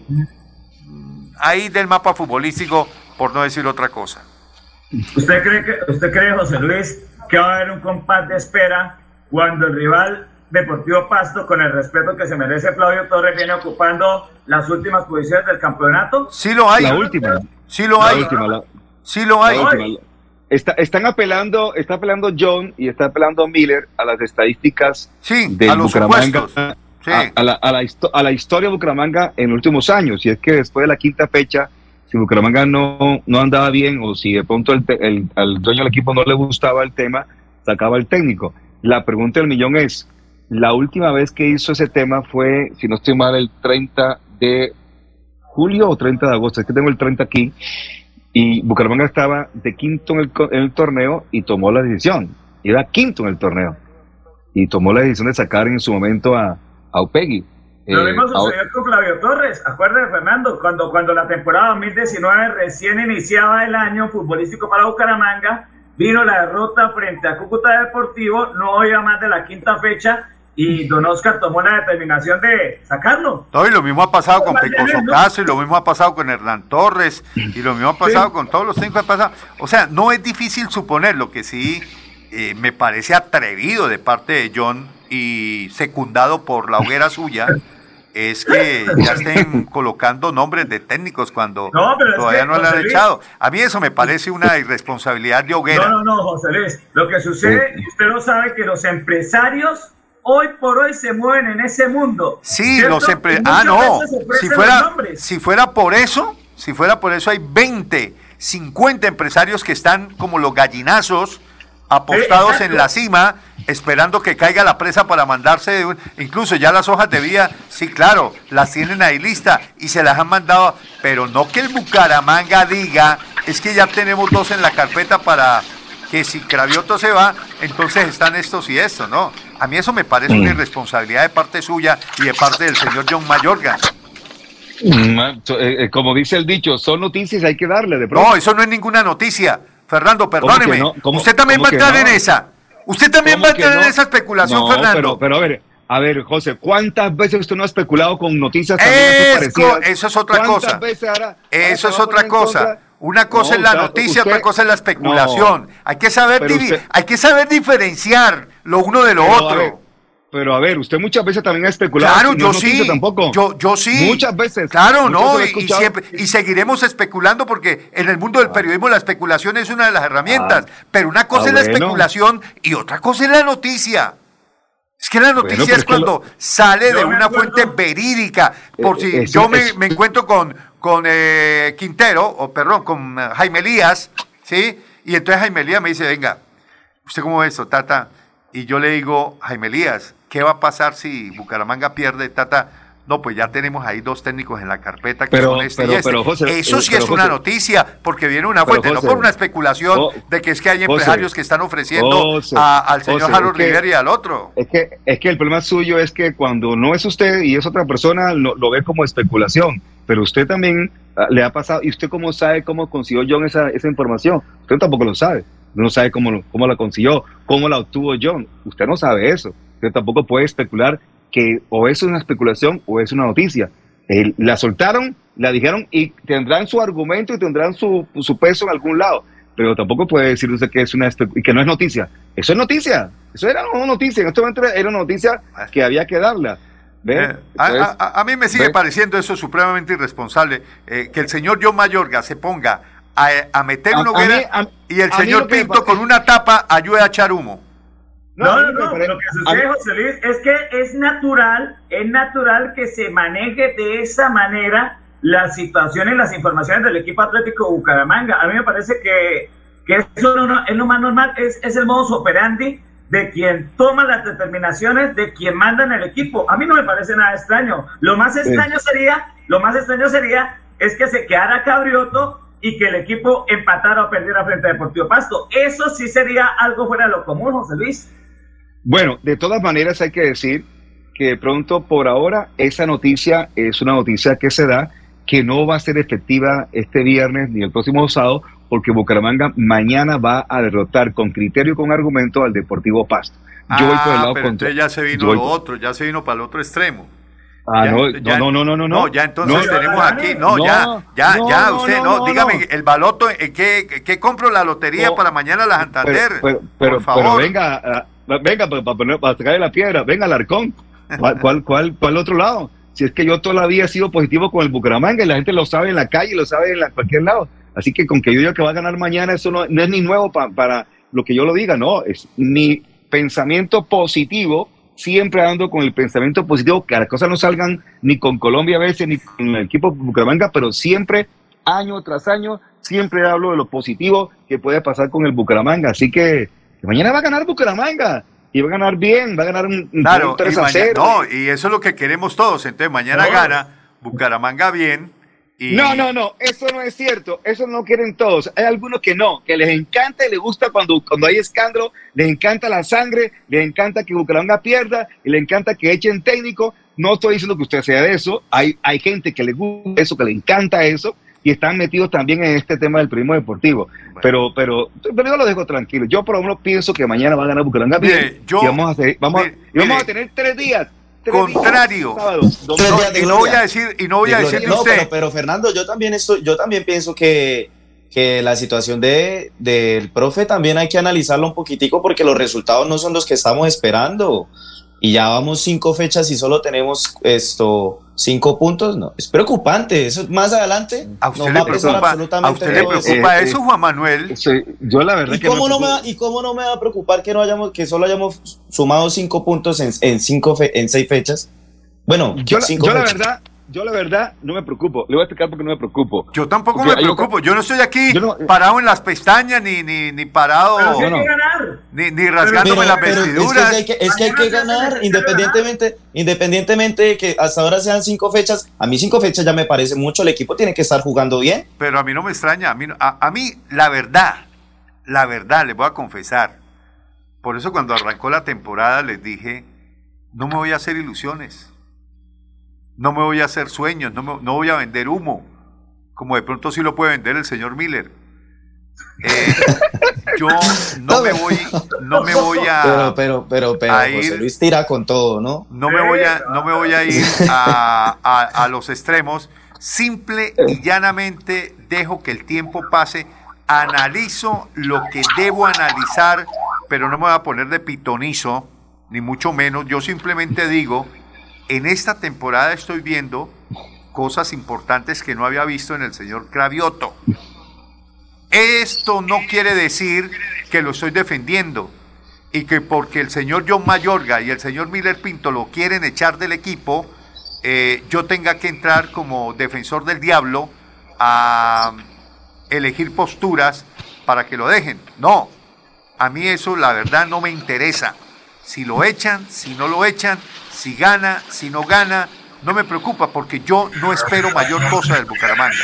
ahí del mapa futbolístico, por no decir otra cosa. ¿Usted cree, que, ¿Usted cree, José Luis, que va a haber un compás de espera cuando el rival Deportivo Pasto, con el respeto que se merece Claudio Torres, viene ocupando las últimas posiciones del campeonato? Sí lo hay. La última. Sí lo hay. Sí lo hay. Está, están apelando, está apelando John y está apelando Miller a las estadísticas de Bucaramanga, a, la, a, la, historia de Bucaramanga en los últimos años. Y es que después de la quinta fecha, si Bucaramanga no, no andaba bien o si de pronto el, el, al dueño del equipo no le gustaba el tema, sacaba el técnico. La pregunta del millón es, la última vez que hizo ese tema fue, si no estoy mal, el 30 de julio o 30 de agosto. Es que tengo el 30 aquí. Y Bucaramanga estaba de quinto en el, torneo y tomó la decisión. Iba quinto en el torneo. Y tomó la decisión de sacar en su momento a, a Upegui. Lo mismo eh, sucedió con Flavio Torres. Acuérdate, Fernando, cuando, cuando la temporada 2019 recién iniciaba el año futbolístico para Bucaramanga, vino la derrota frente a Cúcuta Deportivo, no iba más de la quinta fecha y Don Oscar tomó la determinación de sacarlo. y lo mismo ha pasado con Pecoso Caso, y lo mismo ha pasado con Hernán Torres, y lo mismo ha pasado con todos los técnicos que pasado. O sea, no es difícil suponer, lo que sí eh, me parece atrevido de parte de John y secundado por la hoguera suya, es que ya estén colocando nombres de técnicos cuando todavía no le han echado. A mí eso me parece una irresponsabilidad de hoguera. No, no, no, José Luis. Lo que sucede, y usted lo sabe, que los empresarios hoy por hoy se mueven en ese mundo. Sí, los empresarios. Ah, no. Si fuera, si fuera por eso, si fuera por eso, hay 20, 50 empresarios que están como los gallinazos apostados en la cima, esperando que caiga la presa para mandarse, incluso ya las hojas de vía, sí, claro, las tienen ahí lista y se las han mandado, pero no que el Bucaramanga diga, es que ya tenemos dos en la carpeta para que si Cravioto se va, entonces están estos y estos, ¿no? A mí eso me parece una mm. irresponsabilidad de parte suya y de parte del señor John Mayorga. Mm, eh, eh, como dice el dicho, son noticias, hay que darle de pronto. No, eso no es ninguna noticia. Fernando, perdóneme. Usted también va a entrar en esa. Usted también va a entrar en esa especulación, Fernando. Pero, pero a ver, a ver, José, ¿cuántas veces usted no ha especulado con noticias también Eso es otra cosa. eso es otra cosa. Una cosa es la noticia, otra cosa es la especulación. hay, que saber hay que saber diferenciar lo uno de lo otro. pero a ver, usted muchas veces también ha especulado. Claro, no yo sí. Tampoco. Yo, yo sí. Muchas veces. Claro, Muchas no. Y, siempre, y seguiremos especulando porque en el mundo del periodismo la especulación es una de las herramientas. Ah. pero una cosa Ah, es la bueno. especulación y otra cosa es la noticia. Es que la noticia es cuando lo- sale de Yo una acuerdo- fuente verídica. Por Eh, si eh, yo me, es- me encuentro con, con eh, Quintero, o perdón, con eh, Jaime Elías, ¿sí? Y entonces Jaime Elías me dice, venga, ¿usted cómo ve eso, Tata? Y yo le digo, Jaime Elías, ¿qué va a pasar si Bucaramanga pierde, Tata? No, pues ya tenemos ahí dos técnicos en la carpeta que Pero- son este pero- y este. pero, José, Eso eh, sí es una José. noticia, porque viene una fuente, no por una especulación de que es que hay empresarios que están ofreciendo a- al señor Harold Rivera y al otro. Es que, es que el problema suyo es que cuando no es usted y es otra persona, lo, lo ve como especulación. Pero usted también ah, le ha pasado. ¿Y usted cómo sabe cómo consiguió John esa, esa información? Usted tampoco lo sabe. No sabe cómo, lo- cómo la consiguió, cómo la obtuvo John. Usted no sabe eso. Usted tampoco puede especular que o es una especulación o es una noticia. Eh, la soltaron, la dijeron y tendrán su argumento y tendrán su, su peso en algún lado. Pero tampoco puede decir usted que es una que no es noticia. Eso es noticia. Eso era una noticia. En este momento era- una noticia que había que darla. Eh, a, Entonces, a- a mí me sigue pareciendo eso supremamente irresponsable, eh, que el señor John Mayorga se ponga a, a meter una hoguera mí- y el señor Pinto con una tapa ayude a echar humo. No, no, no, lo que sucede, José Luis, es que es natural, es natural que se maneje de esa manera las situaciones, las informaciones del equipo atlético Bucaramanga. A mí me parece que, que eso no- no- es lo más normal, es, es el modus operandi de quien toma las determinaciones, de quien manda en el equipo. A mí no me parece nada extraño. Lo más extraño sería, lo más extraño sería es que se quedara Cabrioto y que el equipo empatara o perdiera frente a Deportivo Pasto. Eso sí sería algo fuera de lo común, José Luis. Bueno, de todas maneras hay que decir que de pronto por ahora esa noticia es una noticia que se da que no va a ser efectiva este viernes ni el próximo sábado porque Bucaramanga mañana va a derrotar con criterio y con argumento al Deportivo Pasto. Yo voy por el Ah, lado pero contra- entonces ya se vino lo otro, ya se vino para el otro extremo. Ah, Ya- no, ya- no, no, no, no, ya entonces No, tenemos aquí, no, no, ya, ya, ya, usted, no, dígame, el baloto, ¿en qué, qué compro la lotería para mañana la Santander? Pero, pero, pero, por favor. pero venga, ah, venga, para, para, poner- para sacarle la piedra, venga, Alarcón. ¿Cuál, cuál, cuál, cuál otro lado? Si es que yo toda la vida he sido positivo con el Bucaramanga y la gente lo sabe en la calle, lo sabe en la- cualquier lado. Así que con que yo diga que va a ganar mañana, eso no, no es ni nuevo pa- para lo que yo lo diga, no, es mi pensamiento positivo, siempre ando con el pensamiento positivo, que las cosas no salgan ni con Colombia a veces, ni con el equipo Bucaramanga, pero siempre, año tras año, siempre hablo de lo positivo que puede pasar con el Bucaramanga. Así que, que mañana va a ganar Bucaramanga. Y va a ganar bien, va a ganar un, un Claro, 3 y a mañana- 0. no, y eso es lo que queremos todos. Entonces mañana No. gana Bucaramanga bien y No, no, no, eso no es cierto, eso no quieren todos. Hay algunos que no, que les encanta y les gusta cuando, cuando hay escándalo, les encanta la sangre, les encanta que Bucaramanga pierda y les encanta que echen técnico. No estoy diciendo que usted sea de eso, hay, hay gente que le gusta eso, que le encanta eso y están metidos también en este tema del periodismo deportivo. Pero, pero, pero yo lo dejo tranquilo. Yo por lo menos pienso que mañana va a ganar Bucaramanga bien yo- y vamos a, hacer- vamos, a- mire, y vamos mire. a tener tres días. Contrario. de y no voy a decir, y no voy a De decir No, usted. pero, pero Fernando, yo también estoy, yo también pienso que, que la situación de, del profe también hay que analizarla un poquitico porque los resultados no son los que estamos esperando. Y ya vamos cinco fechas y solo tenemos esto cinco puntos, no. Es preocupante. Eso más adelante ¿A usted nos le va a preocupa, a absolutamente usted le preocupa Eh, eso, eh, Juan Manuel? Sí, yo la verdad ¿Y que cómo, no me va, ¿Y cómo no me va a preocupar que no hayamos, que solo hayamos sumado cinco puntos en, en cinco fe- en seis fechas? Bueno, Yo, la- verdad, yo la verdad no me preocupo. Le voy a explicar por qué no me preocupo. Yo tampoco Porque me preocupo. Yo no estoy aquí Yo no- parado en las pestañas, ni, ni, ni parado, Pero sí hay no. que ganar. Ni, ni rasgándome Pero- las pero es que vestiduras. hay que, es que hay que ganar independientemente, independientemente de que hasta ahora sean cinco fechas. A mí cinco fechas ya me parece mucho. El equipo tiene que estar jugando bien. Pero a mí no me extraña. A mí, a, a mí, la verdad, la verdad, les voy a confesar. Por eso cuando arrancó la temporada les dije, no me voy a hacer ilusiones. No me voy a hacer sueños, no, me- no voy a vender humo, como de pronto sí lo puede vender el señor Miller. Eh, yo no me voy, no me voy Pero, a, pero, pero, pero, a José ir- Luis tira con todo, ¿no? no me voy a, no me voy a ir a, a- a los extremos. Simple y llanamente dejo que el tiempo pase, analizo lo que debo analizar, pero no me voy a poner de pitonizo, ni mucho menos. Yo simplemente digo, en esta temporada estoy viendo cosas importantes que no había visto en el señor Cravioto. Esto no quiere decir que lo estoy defendiendo y que porque el señor John Mayorga y el señor Miller Pinto lo quieren echar del equipo, eh, yo tenga que entrar como defensor del diablo a elegir posturas para que lo dejen. No, a mí eso la verdad no me interesa. Si lo echan, si no lo echan, si gana, si no gana, no me preocupa porque yo no espero mayor cosa del Bucaramanga.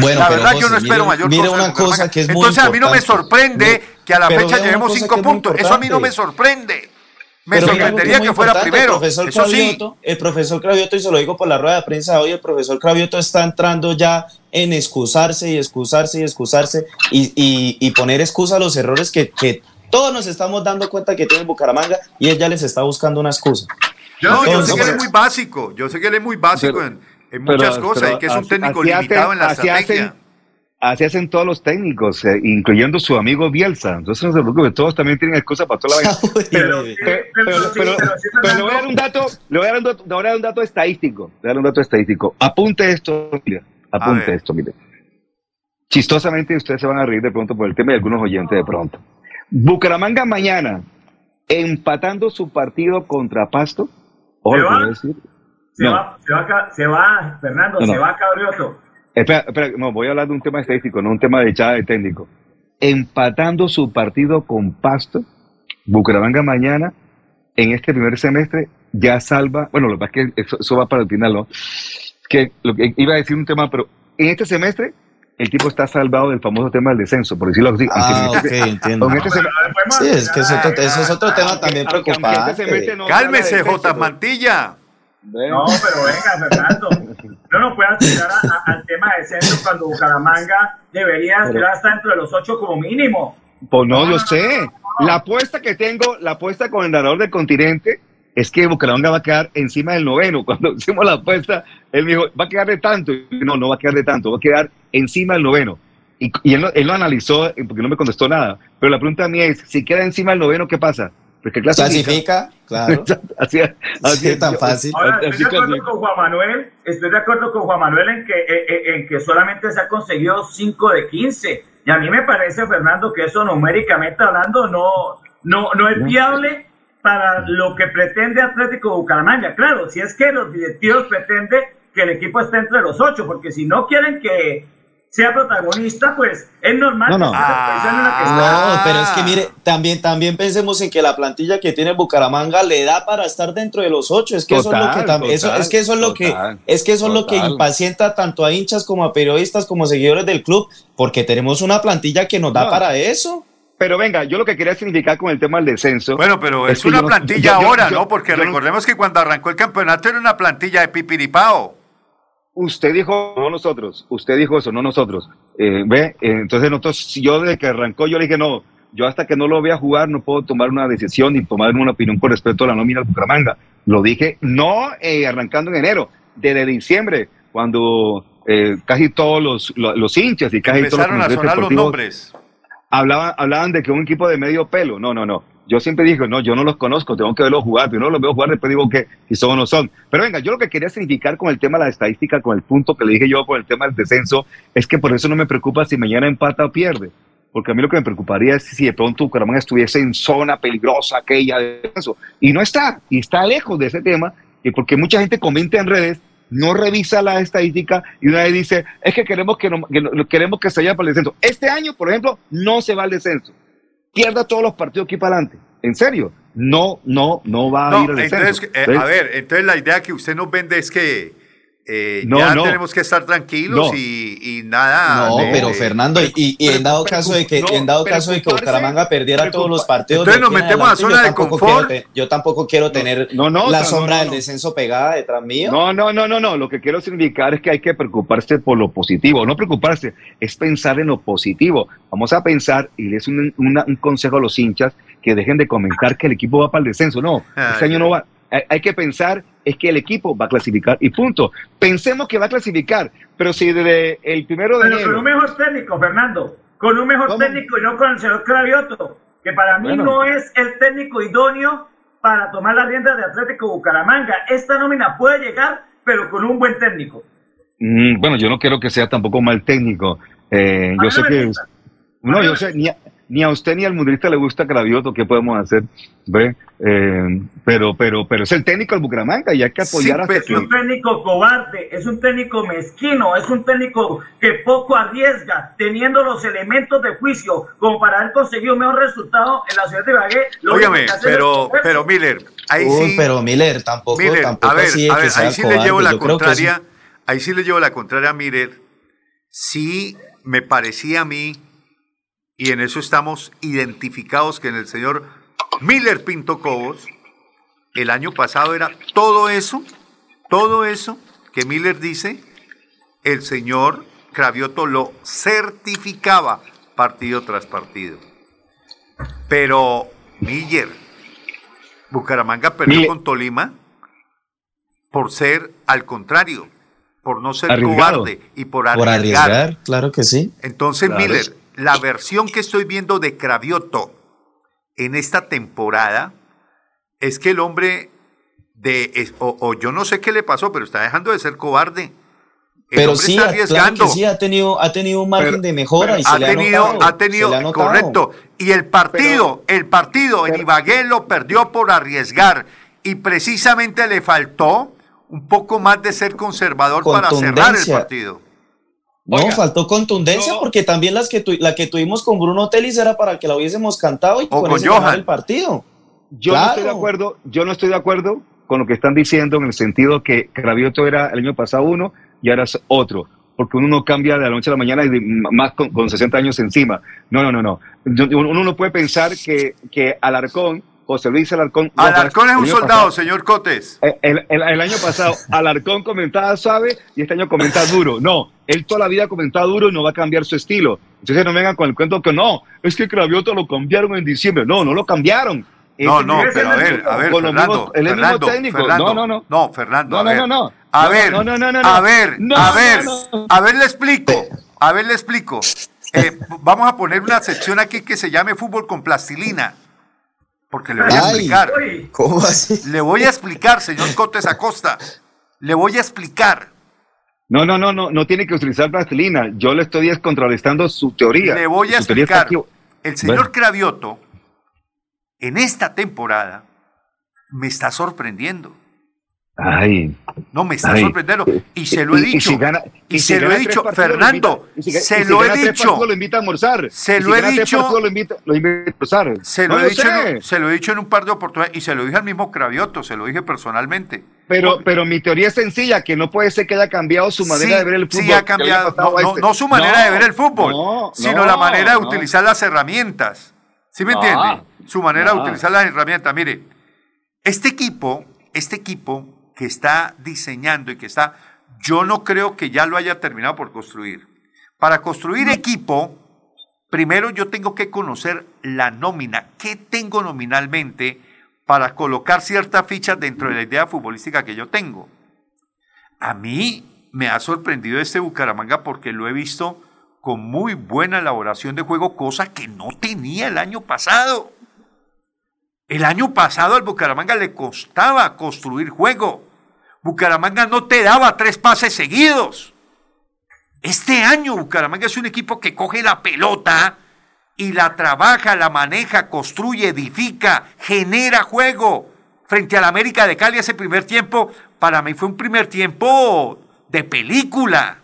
Bueno, la pero verdad yo no espero mire- mayor mire cosa. una del cosa que es muy Entonces a mí no me sorprende que a la Pero fecha llevemos cinco puntos. Eso a mí no me sorprende. Me Pero sorprendería que fuera primero. El profesor, Eso sí. Cravioto, el profesor Cravioto, y se lo digo por la rueda de prensa hoy, el profesor Cravioto está entrando ya en excusarse y excusarse y excusarse y, y- y poner excusa a los errores que, que todos nos estamos dando cuenta que tiene Bucaramanga y él ya les está buscando una excusa. No, yo sé que él es muy básico. Yo sé que él es muy básico en, en muchas Pero- cosas pero y que es un así- técnico así limitado hacen- en la así estrategia. hacen- Así hacen todos los técnicos, eh, incluyendo su amigo Bielsa. Entonces no se preocupe, todos también tienen excusas para toda la vaina. Pero, pero, pero- pero- pero le voy a dar un dato, le voy a dar un dato, le voy a dar un dato estadístico. Le voy a dar un dato estadístico. Apunte esto, mire, apunte esto, mire. Chistosamente ustedes se van a reír de pronto por el tema y algunos oyentes de pronto. Bucaramanga mañana empatando su partido contra Pasto. Ojo, ¿Se va? decir. Se, No. va, se, va, Ca- se va, Fernando, No, no. se va Cabrioso. Espera, espera, no, voy a hablar de un tema estadístico, no un tema de echada de técnico. Empatando su partido con Pasto, Bucaramanga mañana, en este primer semestre, ya salva, bueno, lo que pasa es que eso, eso va para el final, ¿no? Que lo que iba a decir un tema, pero en este semestre, el tipo está salvado del famoso tema del descenso, por decirlo así. Ah, ok, este- entiendo. en este sem- Sí, es que eso, eso es otro tema también este preocupante. no se Cálmese, J. Mantilla. No, pero venga, Fernando. No nos puede aspirar a- a- al tema de descenso cuando Bucaramanga debería Pero- aspirar hasta dentro de los ocho como mínimo. Pues no lo sé. La apuesta que tengo, la apuesta con el narrador del continente, es que Bucaramanga va a quedar encima del noveno. Cuando hicimos la apuesta, él me dijo, va a quedar de tanto. Y yo, no, no va a quedar de tanto, va a quedar encima del noveno. Y, y él, lo- él lo analizó eh, porque no me contestó nada. Pero la pregunta mía es, si queda encima del noveno, ¿qué pasa? Porque Clasifica, claro. así, así Sí, tan fácil. Ahora, así estoy de acuerdo con Juan Manuel, estoy de acuerdo con Juan Manuel en que, eh, eh, en que solamente se ha conseguido 5 de 15. Y a mí me parece, Fernando, que eso numéricamente hablando no, no, no es viable para lo que pretende Atlético Bucaramanga. Claro, si es que los directivos pretenden que el equipo esté entre los ocho, porque si no quieren que sea protagonista, pues es normal No, no. que está. No, pero es que mire, también, también pensemos en que la plantilla que tiene Bucaramanga le da para estar dentro de los ocho. Es que eso es lo que Total, tam- eso, es que eso es lo que es que eso es lo que impacienta tanto a hinchas como a periodistas como seguidores del club, porque tenemos una plantilla que nos da No. para eso. Pero venga, yo lo que quería significar con el tema del descenso. Bueno, pero es, una no- plantilla yo- yo- ahora, ¿no? Porque recordemos que cuando arrancó el campeonato era una plantilla de pipiripao. Usted dijo, no nosotros, usted dijo eso, no nosotros. Eh, ¿Ve? Eh, entonces nosotros, yo desde que arrancó, yo le dije, no, yo hasta que no lo vea jugar no puedo tomar una decisión ni tomar una opinión con respecto a la nómina del Bucaramanga. Lo dije, no eh, arrancando en enero, desde diciembre, cuando eh, casi todos los, lo- los hinchas y casi todos los Empezaron a sonar los nombres. Hablaban, hablaban de que un equipo de medio pelo. No, no, no. Yo siempre dije, no, yo no los conozco, tengo que verlos jugar. Primero los veo jugar, después digo que si son o no son. Pero venga, yo lo que quería significar con el tema de la estadística, con el punto que le dije yo con el tema del descenso, es que por eso no me preocupa si mañana empata o pierde. Porque a mí lo que me preocuparía es si de pronto Bucaramanga estuviese en zona peligrosa aquella de descenso. Y no está, y está lejos de ese tema, y porque mucha gente comenta en redes, no revisa la estadística y una vez dice, es que queremos que, no- que no- queremos que se vaya para el descenso. Este año, por ejemplo, no se va al descenso. Pierda todos los partidos aquí para adelante. En serio, no, no, no va a ir al descenso. entonces, eh, a ver, entonces la idea que usted nos vende es que eh, No, ya no. tenemos que estar tranquilos No. y, y nada. No, de- pero de- Fernando, y, y- y en dado caso de que no, en dado caso de que Bucaramanga perdiera todos los partidos, Entonces nos metemos a zona yo de tampoco confort. quiero yo tampoco quiero tener no, la sombra no, del descenso pegada detrás mío. No, no, no, no, no. Lo que quiero significar es que hay que preocuparse por lo positivo. No preocuparse, es pensar en lo positivo. Vamos a pensar, y les un, una- un consejo a los hinchas, que dejen de comentar que el equipo va para el descenso. No, este año no va. Hay, hay que pensar es que el equipo va a clasificar y punto. Pensemos que va a clasificar, pero si desde el primero de Pero con un enero... mejor técnico, Fernando. Con un mejor técnico y no con el señor Cravioto, que para mí Bueno. no es el técnico idóneo para tomar las riendas de Atlético Bucaramanga. Esta nómina puede llegar, pero con un buen técnico. Mm, bueno, yo no quiero que sea tampoco mal técnico. Eh, yo sé que... No, yo sé, ni a, ni a usted ni al mundialista le gusta Cravioto, ¿qué podemos hacer? ¿Ve? Eh, pero, pero, pero es el técnico del Bucaramanga y hay que apoyar a Es un técnico cobarde, es un técnico mezquino, es un técnico que poco arriesga, teniendo los elementos de juicio como para haber conseguido un mejor resultado en la ciudad de Ibagué. Óigame, pero, pero Miller, ahí Uy, sí. pero Miller tampoco, Miller, tampoco a ver, a que ver, ahí sí le cobarde, llevo la yo que sí. contraria, ahí sí le llevo la contraria a Miller. Sí me parecía a mí, y en eso estamos identificados que en el señor Miller Pinto Cobos, el año pasado era todo eso, todo eso que Miller dice, el señor Cravioto lo certificaba partido tras partido. Pero Miller, Bucaramanga perdió Miller. con Tolima por ser al contrario, por no ser Arriesgado. cobarde y por Por arriesgar. arriesgar, claro que sí. Entonces, Claro. Miller, la versión que estoy viendo de Cravioto en esta temporada es que el hombre de es- o, o yo no sé qué le pasó, pero está dejando de ser cobarde. El Pero hombre sí, está claro arriesgando. que sí, ha tenido, ha tenido un margen Pero- de mejora y se ha le tenido, ha notado. ha tenido, se le ha notado. correcto. Y el partido, el partido en Ibagué lo perdió por arriesgar y precisamente le faltó un poco más de ser conservador para cerrar el partido. No, faltó contundencia porque también las que tu- la que tuvimos con Bruno Telis era para que la hubiésemos cantado y con, con eso ganar Johan. el partido. Yo no estoy de acuerdo, yo no estoy de acuerdo con lo que están diciendo en el sentido que Cravioto era el año pasado uno y ahora es otro, porque uno no cambia de la noche a la mañana y de- más con, con 60 años encima. No, no, no, no. Uno no puede pensar que, que Alarcón, José Luis Alarcón. Alarcón es un soldado, pasado- señor Cotes. el, el- el año pasado Alarcón comentaba suave y este año comenta duro. No, él toda la vida ha comentado duro y no va a cambiar su estilo. Entonces no vengan con el cuento que no, es que Cravioto lo cambiaron en diciembre. No, no lo cambiaron. No, no, pero a ver, a ver, Fernando, el mismo técnico. Fernando, no, no, no. No, Fernando, No, a no, ver. no, no. A ver, no, no, no, no, no. a ver, a ver, a ver, le explico, a ver, le explico. Eh, vamos a poner una sección aquí que se llame fútbol con plastilina, porque le voy a Ay, explicar. ¿Cómo así? Le voy a explicar, señor Cotes Acosta, le voy a explicar. No, no, no, no, no tiene que utilizar plastilina. Yo le estoy contrarrestando su teoría. Le voy a Su explicar. El señor Bueno. Cravioto, en esta temporada, me está sorprendiendo. Ay. No, me está Ay. sorprendiendo. Y se lo he Y- y dicho. si gana- y se lo he dicho, partidos, lo Fernando, invita- se lo he dicho. partidos, lo invita a almorzar. Se lo he dicho. partidos, lo invita, lo invita a almorzar. Se No lo, he dicho sé. en, un- se lo he dicho en un par de oportunidades y se lo dije al mismo Cravioto, se lo dije personalmente. Pero, pero mi teoría es sencilla, que no puede ser que haya cambiado su manera Sí, de ver el fútbol. Sí, ha cambiado. No, este. no su manera No, de ver el fútbol, no, sino no, la manera de no. utilizar las herramientas. ¿Sí me Ah, entiende? Su manera de ah. utilizar las herramientas. Mire, este equipo, este equipo que está diseñando y que está, yo no creo que ya lo haya terminado por construir. Para construir equipo, primero yo tengo que conocer la nómina. ¿Qué tengo nominalmente para colocar ciertas fichas dentro de la idea futbolística que yo tengo? A mí me ha sorprendido este Bucaramanga porque lo he visto con muy buena elaboración de juego, cosa que no tenía el año pasado. El año pasado al Bucaramanga le costaba construir juego. Bucaramanga no te daba tres pases seguidos. Este año Bucaramanga es un equipo que coge la pelota y la trabaja, la maneja, construye, edifica, genera juego. Frente al América de Cali ese primer tiempo, para mí fue un primer tiempo de película.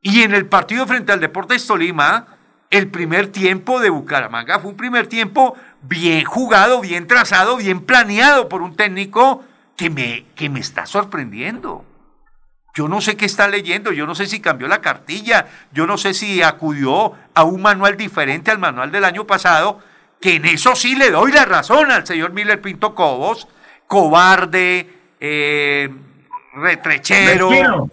Y en el partido frente al Deportes Tolima, el primer tiempo de Bucaramanga fue un primer tiempo bien jugado, bien trazado, bien planeado por un técnico que me, que me está sorprendiendo. Yo no sé qué está leyendo, yo no sé si cambió la cartilla, yo no sé si acudió a un manual diferente al manual del año pasado, que en eso sí le doy la razón al señor Miller Pinto Cobos, cobarde, eh, retrechero. Mezquino.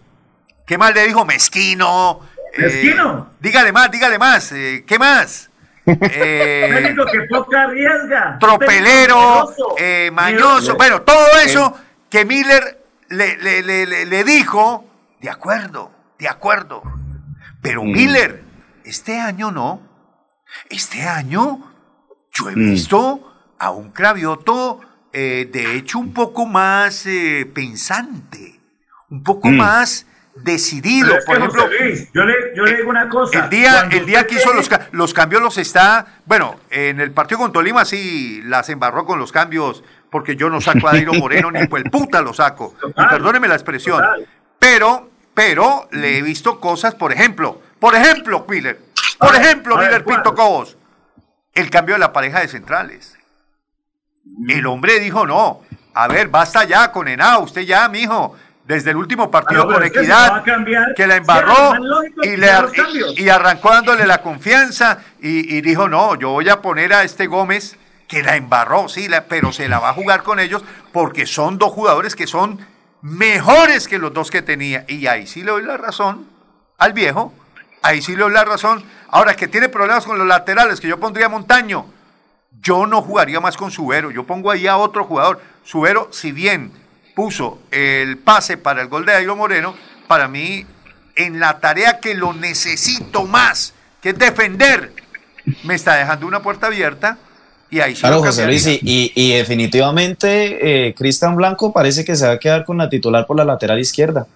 ¿Qué más le dijo? Mezquino. eh, Mezquino. dígale más, dígale más. eh, ¿Qué más? Eh, Técnico que poca arriesga. tropelero, eh, mañoso, bueno, todo eso que Miller le, le- le- le- le dijo, de acuerdo, de acuerdo. Pero Mm. Miller, este año no. Este año yo he Mm. visto a un Cravioto, eh, de hecho, un poco más eh, pensante, un poco Mm. más decidido. Por ejemplo, Luis, yo le, yo le digo una cosa. el día, el día que hizo los, ca- los cambios los está, bueno, en el partido con Tolima sí las embarró con los cambios, porque yo no saco a Dairo Moreno ni pues el puta lo saco. Perdóneme la expresión. Pero, pero le he visto cosas, por ejemplo, por ejemplo, Miller, por ver, ejemplo, ver, Miller ¿cuál? Pinto Cobos, el cambio de la pareja de centrales. El hombre dijo, no, a ver, basta ya con Henao, usted ya, mijo, desde el último partido con es que se Equidad, cambiar. que la embarró y, le, y, y arrancó dándole la confianza y, y dijo, no, yo voy a poner a este Gómez, que la embarró, sí, la- pero se la va a jugar con ellos porque son dos jugadores que son mejores que los dos que tenía. Y ahí sí le doy la razón al viejo, ahí sí le doy la razón. Ahora, que tiene problemas con los laterales, que yo pondría Montaño, yo no jugaría más con Subero, yo pongo ahí a otro jugador. Subero, si bien puso el pase para el gol de Dairo Moreno, para mí, en la tarea que lo necesito más, que es defender, me está dejando una puerta abierta y ahí sí Claro, José. Luis, y, y- y definitivamente eh, Cristian Blanco parece que se va a quedar con la titular por la lateral izquierda.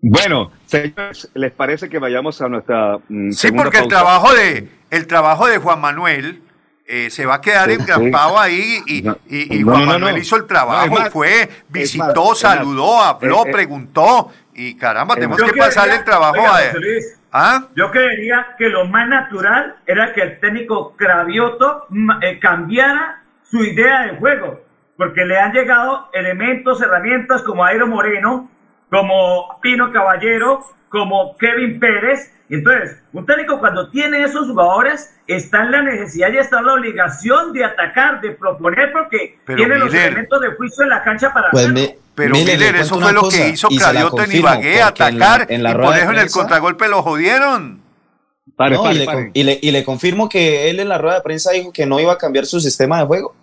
Bueno, señores, ¿les parece que vayamos a nuestra mm, Sí, porque el trabajo de, el trabajo de Juan Manuel eh, se va a quedar Sí, engrampado ahí y, y- y no, Juan no, no, Manuel no. hizo el trabajo, No, más, fue, visitó, más, saludó, habló, Eh, eh, preguntó y caramba, es tenemos que pasarle el trabajo oiga, a Luis, ¿Ah? Yo creería que lo más natural era que el técnico Cravioto eh, cambiara su idea de juego, porque le han llegado elementos, herramientas como Airo Moreno, como Pino Caballero, como Kevin Pérez. Entonces, un técnico cuando tiene esos jugadores está en la necesidad y está en la obligación de atacar, de proponer, porque Pero tiene los Miller- elementos de juicio en la cancha para Pues hacerlo. me- Pero Miller, le Miller, eso fue lo cosa, que hizo y se la Cravioto en Ibagué, porque en la- atacar en la y por eso en el contragolpe lo jodieron. Pare, No, pare, y, le, pare. y le- y le confirmo que él en la rueda de prensa dijo que no iba a cambiar su sistema de juego.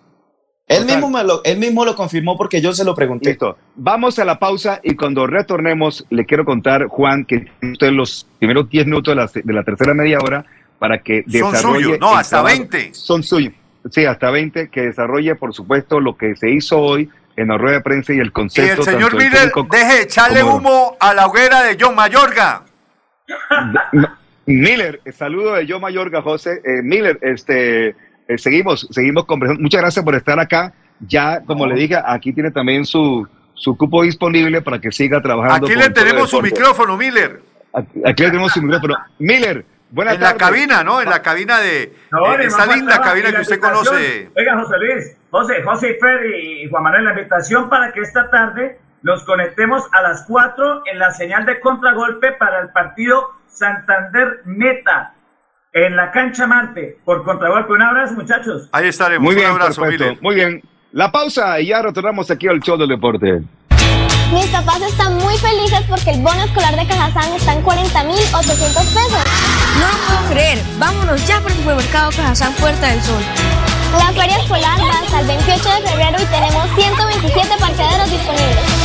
Él mismo, me lo, él mismo lo confirmó porque yo se lo pregunté. Listo. Vamos a la pausa y cuando retornemos, le quiero contar, Juan, que usted los primeros 10 minutos de la, de la tercera media hora para que Son desarrolle. suyos, no, hasta trabajo. 20. Son suyos. Sí, hasta 20, que desarrolle, por supuesto, lo que se hizo hoy en la rueda de prensa y el Y concepto. el señor Miller deje de echarle como- humo a la hoguera de John Mayorga. Miller, saludo de yo Mayorga, José. Eh, Miller, este, eh, seguimos, seguimos conversando. Muchas gracias por estar acá. Ya, como le dije, aquí tiene también su, su cupo disponible para que siga trabajando. Aquí le tenemos su micrófono, Miller. Aquí, aquí le tenemos su micrófono. Miller, buenas En la tardes. cabina, ¿no? En la cabina de... No, en esta más linda cabina que la usted conoce. Oiga, José Luis, José, José y Freddy y Juan Manuel, la invitación para que esta tarde nos conectemos a las 4 en la señal de contragolpe para el partido Santander Meta en la cancha Marte por contragolpe. Un abrazo, muchachos. Ahí estaremos. Muy bien, Un abrazo. Muy bien. La pausa y ya retornamos aquí al show del deporte. Mis papás están muy felices porque el bono escolar de Cajazán está en 40.800 pesos. No lo puedo creer. Vámonos ya por el supermercado Cajazán Puerta del Sol. La feria escolar va hasta el 28 de febrero y tenemos 127 parqueaderos disponibles.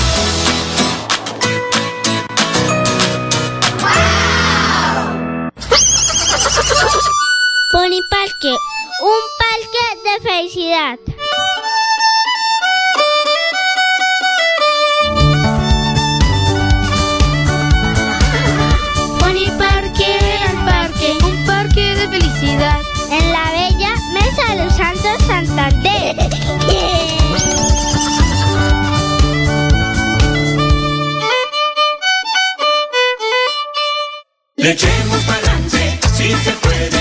Pony Parque, un parque de felicidad. Pony Parque, el parque, Un parque de felicidad. en la bella Mesa de los Santos Santander. Le echemos pa'lante, si se puede,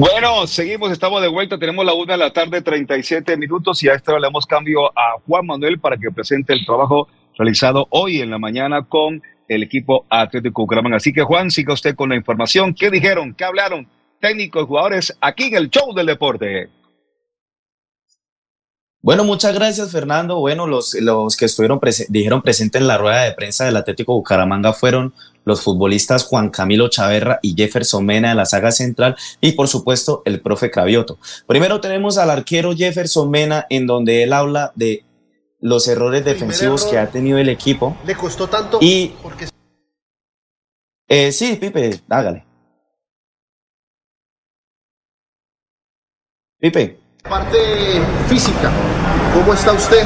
Bueno, seguimos, estamos de vuelta, tenemos la una de la tarde, 37 minutos y a esta le damos cambio a Juan Manuel para que presente el trabajo realizado hoy en la mañana con el equipo Atlético Bucaramanga. Así que Juan, siga usted con la información. ¿Qué dijeron? ¿Qué hablaron? Técnicos, jugadores, aquí en el show del deporte. Bueno, muchas gracias, Fernando. Bueno, los, los que estuvieron prese- dijeron presente en la rueda de prensa del Atlético Bucaramanga fueron los futbolistas Juan Camilo Chaverra y Jefferson Mena de la saga central y por supuesto el profe Cravioto. Primero tenemos al arquero Jefferson Mena en donde él habla de los errores defensivos que ha tenido el equipo. Le costó tanto Y- porque Eh, sí, Pipe, hágale. Pipe. parte física, ¿cómo está usted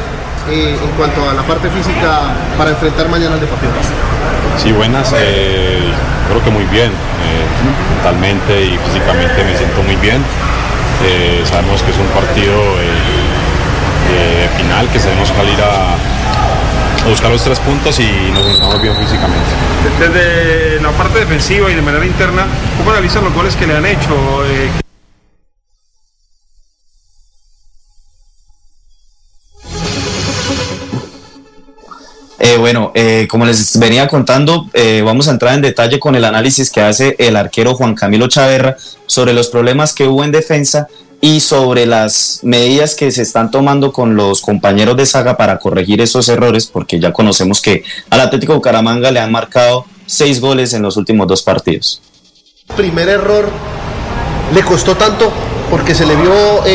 eh, en cuanto a la parte física para enfrentar mañana al Deportivo? Sí, buenas. eh, creo que muy bien. eh, mentalmente y físicamente me siento muy bien. Eh, sabemos que es un partido final, que sabemos salir a, a buscar los tres puntos y nos encontramos bien físicamente. Desde la parte defensiva y de manera interna, ¿cómo analizan los goles que le han hecho? Eh, bueno, eh, como les venía contando, eh, vamos a entrar en detalle con el análisis que hace el arquero Juan Camilo Chaverra sobre los problemas que hubo en defensa y sobre las medidas que se están tomando con los compañeros de saga para corregir esos errores, porque ya conocemos que al Atlético Bucaramanga le han marcado seis goles en los últimos dos partidos. Primer error le costó tanto porque se le vio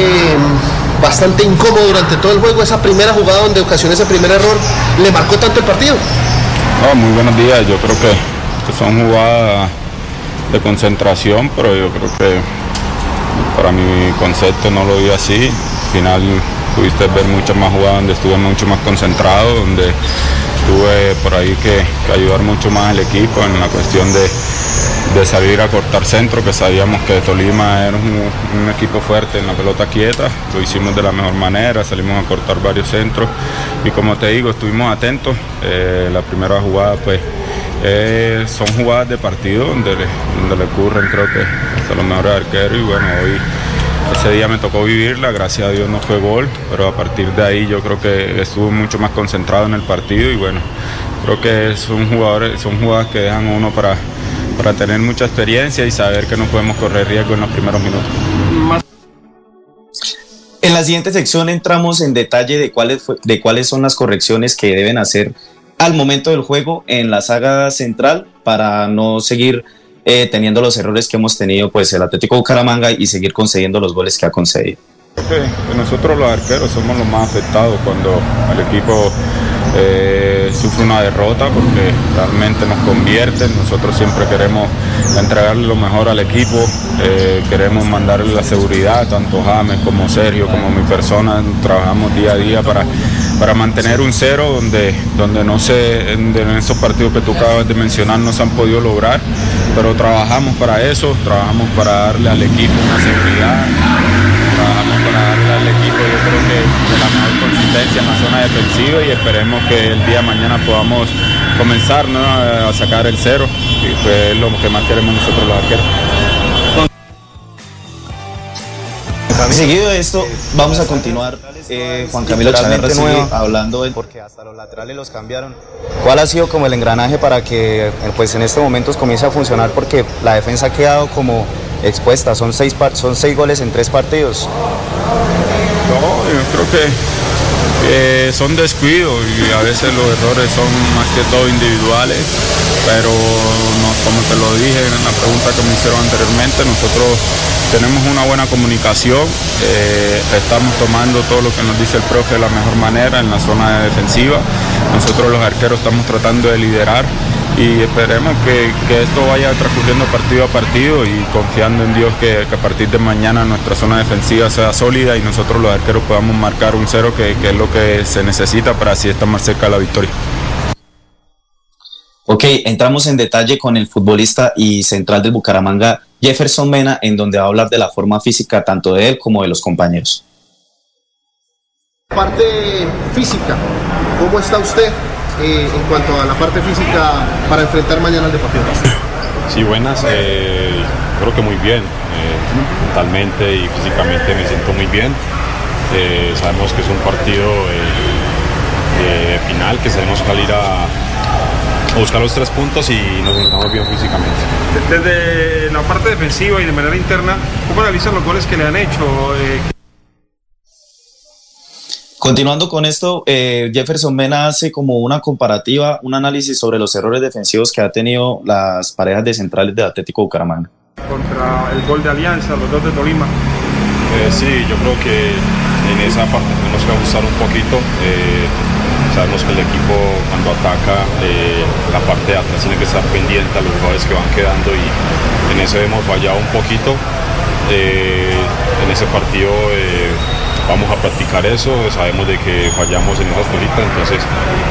bastante incómodo durante todo el juego. Esa primera jugada donde ocasionó ese primer error le marcó tanto el partido. No, muy buenos días. Yo creo que, que son jugadas de concentración, pero yo creo que para mi concepto no lo vi así. Al final pudiste ver muchas más jugadas donde estuve mucho más concentrado, donde tuve por ahí que, ayudar mucho más al equipo en la cuestión de, salir a cortar centro, que sabíamos que Tolima era un, equipo fuerte en la pelota quieta, lo hicimos de la mejor manera, salimos a cortar varios centros. Y como te digo, estuvimos atentos. Eh, la primera jugada pues eh, son jugadas de partido donde, donde le ocurren creo que hasta los mejores arqueros. Y bueno, hoy ese día me tocó vivirla, gracias a Dios no fue gol, pero a partir de ahí yo creo que estuve mucho más concentrado en el partido y bueno, creo que son jugadores, son jugadas que dejan uno para, para tener mucha experiencia y saber que no podemos correr riesgo en los primeros minutos. En la siguiente sección entramos en detalle de cuáles, de cuáles son las correcciones que deben hacer al momento del juego en la saga central para no seguir eh, teniendo los errores que hemos tenido pues el Atlético Bucaramanga y seguir concediendo los goles que ha concedido. nosotros los arqueros somos los más afectados cuando el equipo eh, sufre una derrota porque realmente nos convierten. Nosotros siempre queremos entregarle lo mejor al equipo, eh, queremos mandarle la seguridad, tanto James como Sergio, como mi persona, trabajamos día a día para para mantener un cero donde, donde no sé, en, esos partidos que tú acabas de mencionar no se han podido lograr, pero trabajamos para eso, trabajamos para darle al equipo una seguridad, trabajamos para darle al equipo yo creo que de la mejor consistencia en la zona defensiva y esperemos que el día de mañana podamos comenzar a sacar el cero, y es lo que más queremos nosotros los arqueros. Seguido de esto, vamos a continuar eh, Juan Camilo Chaverra sigue hablando porque hasta los laterales los cambiaron. ¿Cuál ha sido como el engranaje para que pues en estos momentos comience a funcionar? Porque la defensa ha quedado como expuesta, son seis, son seis goles en tres partidos. No, yo creo que son descuidos y a veces los errores son más que todo individuales, pero como te lo dije en la pregunta que me hicieron anteriormente, nosotros tenemos una buena comunicación, eh, estamos tomando todo lo que nos dice el profe de la mejor manera en la zona defensiva. Nosotros los arqueros estamos tratando de liderar y esperemos que, esto vaya transcurriendo partido a partido y confiando en Dios que, a partir de mañana nuestra zona defensiva sea sólida y nosotros los arqueros podamos marcar un cero que, que es lo que se necesita para así estar más cerca de la victoria. Ok, entramos en detalle con el futbolista y central del Bucaramanga, Jefferson Mena, en donde va a hablar de la forma física tanto de él como de los compañeros. Parte física, ¿cómo está usted eh, en cuanto a la parte física para enfrentar mañana al Deportivo? Sí, buenas. Eh, creo que muy bien. Eh, mentalmente y físicamente me siento muy bien. sabemos que es un partido final, que sabemos salir a, buscar los tres puntos y nos encontramos bien físicamente. Desde la parte defensiva y de manera interna, ¿cómo analizan los goles que le han hecho? Eh, Continuando con esto, eh, Jefferson Mena hace como una comparativa, un análisis sobre los errores defensivos que ha tenido las parejas de centrales de Atlético Bucaramanga. Contra el gol de Alianza, los dos de Tolima. Eh, sí, yo creo que en esa parte tenemos que ajustar un poquito. Sabemos que el equipo cuando ataca eh, la parte de atrás tiene que estar pendiente a los jugadores que van quedando y en eso hemos fallado un poquito. Eh, en ese partido eh, vamos a practicar eso, sabemos de que fallamos en esas cositas, entonces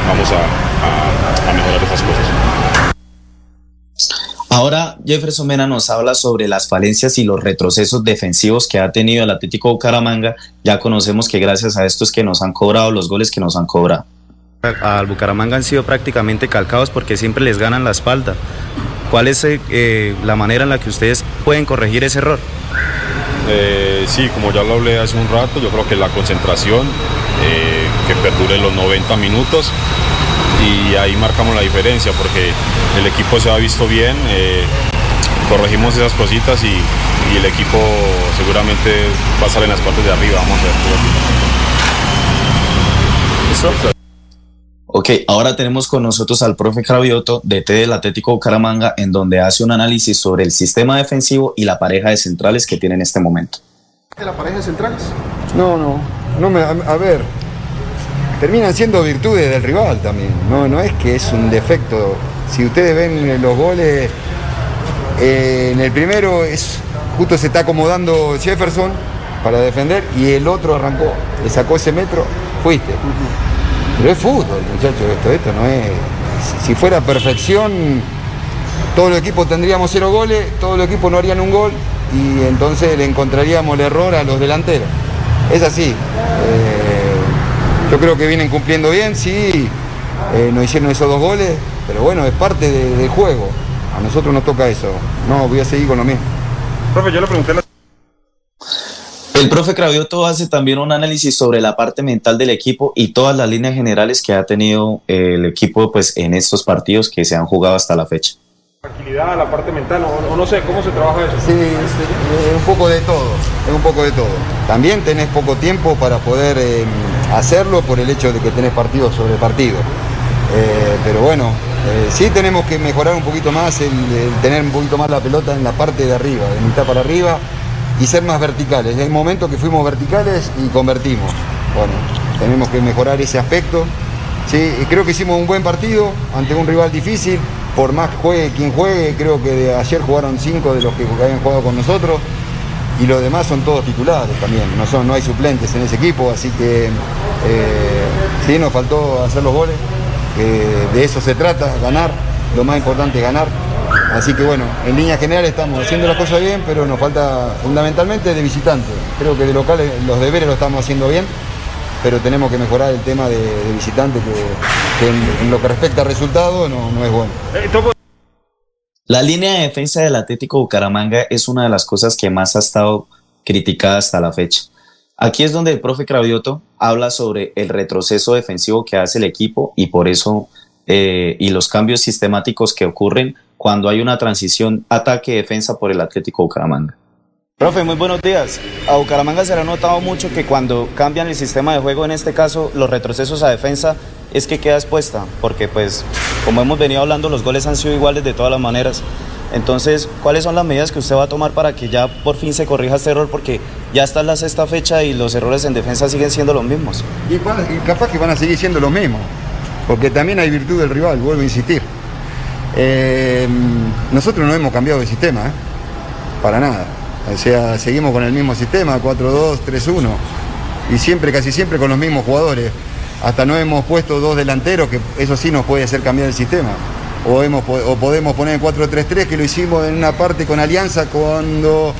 vamos a, a mejorar esas cosas. Ahora Jefferson Mena nos habla sobre las falencias y los retrocesos defensivos que ha tenido el Atlético Bucaramanga. Ya conocemos que gracias a esto es que nos han cobrado los goles que nos han cobrado al Bucaramanga han sido prácticamente calcados porque siempre les ganan la espalda. ¿Cuál es eh, la manera en la que ustedes pueden corregir ese error? Eh, sí, como ya lo hablé hace un rato, yo creo que la concentración, eh, que perdure los 90 minutos y ahí marcamos la diferencia porque el equipo se ha visto bien, corregimos esas cositas y, y, el equipo seguramente va a salir en las partes de arriba, vamos a ver. Ok, ahora tenemos con nosotros al profe Cravioto, DT del Atlético Bucaramanga, en donde hace un análisis sobre el sistema defensivo y la pareja de centrales que tiene en este momento. ¿De la pareja de centrales? No, no, no me, a, ver, terminan siendo virtudes del rival también, no, no es que es un defecto. Si ustedes ven los goles, Eh, en el primero es justo se está acomodando Jefferson para defender y el otro arrancó, le sacó ese metro, fuiste. Pero es fútbol, muchachos, esto, esto no es. Si fuera perfección, todos los equipos tendríamos cero goles, todos los equipos no harían un gol y entonces le encontraríamos el error a los delanteros. Es así. Eh, yo creo que vienen cumpliendo bien, sí, eh, nos hicieron esos dos goles, pero bueno, es parte de- del juego. A nosotros nos toca eso. No, voy a seguir con lo mismo. Profe, yo le pregunté la El profe Cravioto hace también un análisis sobre la parte mental del equipo y todas las líneas generales que ha tenido eh, el equipo pues, en estos partidos que se han jugado hasta la fecha. tranquilidad, la parte mental, o, no sé, ¿cómo se trabaja eso? Sí, es, es un poco de todo, es un poco de todo. También tenés poco tiempo para poder eh, hacerlo por el hecho de que tenés partido sobre partido. Eh, pero bueno, eh, sí tenemos que mejorar un poquito más, el, el tener un poquito más la pelota en la parte de arriba, de mitad para arriba y ser más verticales. Hay momentos que fuimos verticales y convertimos. Bueno, tenemos que mejorar ese aspecto. Sí, creo que hicimos un buen partido ante un rival difícil. Por más juegue quien juegue, creo que de ayer jugaron cinco de los que habían jugado con nosotros y los demás son todos titulares también, no, son, no hay suplentes en ese equipo, así que eh, sí, nos faltó hacer los goles, de eso se trata, ganar, lo más importante es ganar. Así que bueno, en línea general estamos haciendo las cosas bien, pero nos falta fundamentalmente de visitante. Creo que de locales los deberes lo estamos haciendo bien, pero tenemos que mejorar el tema de, de visitante, que, que en, en lo que respecta al resultado no, no es bueno. La línea de defensa del Atlético Bucaramanga es una de las cosas que más ha estado criticada hasta la fecha. Aquí es donde el profe Cravioto habla sobre el retroceso defensivo que hace el equipo y por eso eh, y los cambios sistemáticos que ocurren cuando hay una transición ataque-defensa por el Atlético Bucaramanga. Profe, muy buenos días. A Bucaramanga se le ha notado mucho que cuando cambian el sistema de juego, en este caso los retrocesos a defensa, es que queda expuesta, porque pues como hemos venido hablando, los goles han sido iguales de todas las maneras. Entonces, ¿cuáles son las medidas que usted va a tomar para que ya por fin se corrija este error? Porque ya está en la sexta fecha y los errores en defensa siguen siendo los mismos. Y, van- y capaz que van a seguir siendo lo mismo, porque también hay virtud del rival, vuelvo a insistir. Eh, nosotros no hemos cambiado de sistema, ¿eh? para nada. O sea, seguimos con el mismo sistema, 4-2, 3-1, y siempre, casi siempre con los mismos jugadores. Hasta no hemos puesto dos delanteros, que eso sí nos puede hacer cambiar el sistema. O, hemos, o podemos poner 4-3-3, que lo hicimos en una parte con Alianza cuando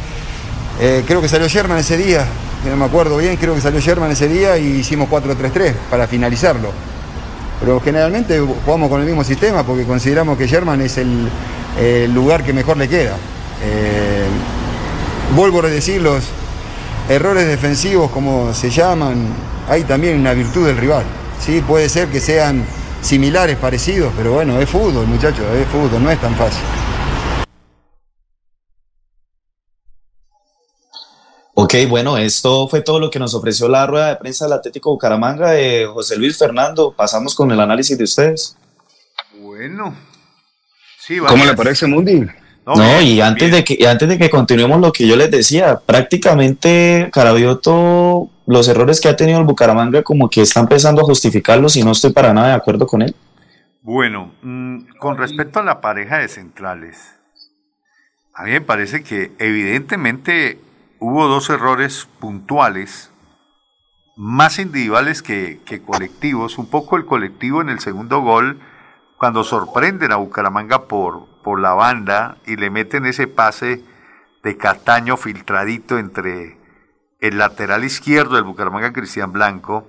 eh, creo que salió Sherman ese día, no me acuerdo bien, creo que salió Sherman ese día y hicimos 4-3-3 para finalizarlo. Pero generalmente jugamos con el mismo sistema porque consideramos que Sherman es el, el lugar que mejor le queda. Eh, vuelvo a decir, los errores defensivos, como se llaman, hay también una virtud del rival. ¿sí? Puede ser que sean similares, parecidos, pero bueno, es fútbol, muchachos, es fútbol, no es tan fácil. Ok, bueno, esto fue todo lo que nos ofreció la rueda de prensa del Atlético Bucaramanga de José Luis Fernando. Pasamos con el análisis de ustedes. Bueno. Sí, ¿Cómo le parece, Mundi? No, bien, y antes de que y antes de que continuemos lo que yo les decía, prácticamente Carabioto los errores que ha tenido el Bucaramanga como que está empezando a justificarlos y no estoy para nada de acuerdo con él. Bueno, mm, con respecto a la pareja de centrales, a mí me parece que evidentemente hubo dos errores puntuales, más individuales que, colectivos. Un poco el colectivo en el segundo gol, cuando sorprenden a Bucaramanga por, la banda y le meten ese pase de Cataño filtradito entre el lateral izquierdo del Bucaramanga, Cristian Blanco,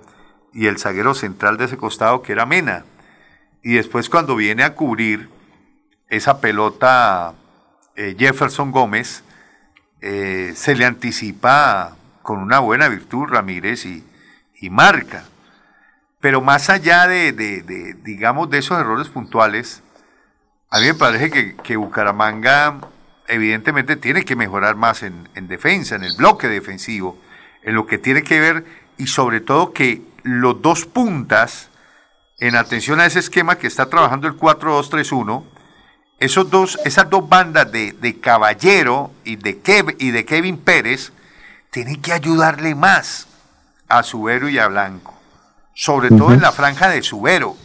y el zaguero central de ese costado, que era Mena. Y después cuando viene a cubrir esa pelota eh, Jefferson Gómez, eh, se le anticipa con una buena virtud Ramírez y, marca. Pero más allá de, digamos, de esos errores puntuales, a mí me parece que, que Bucaramanga evidentemente tiene que mejorar más en, en defensa, en el bloque defensivo, en lo que tiene que ver y sobre todo que los dos puntas, en atención a ese esquema que está trabajando el 4-2-3-1, esos dos, esas dos bandas de, de Caballero y de, Kev, y de Kevin Pérez tienen que ayudarle más a Subero y a Blanco, sobre todo en la franja de Subero.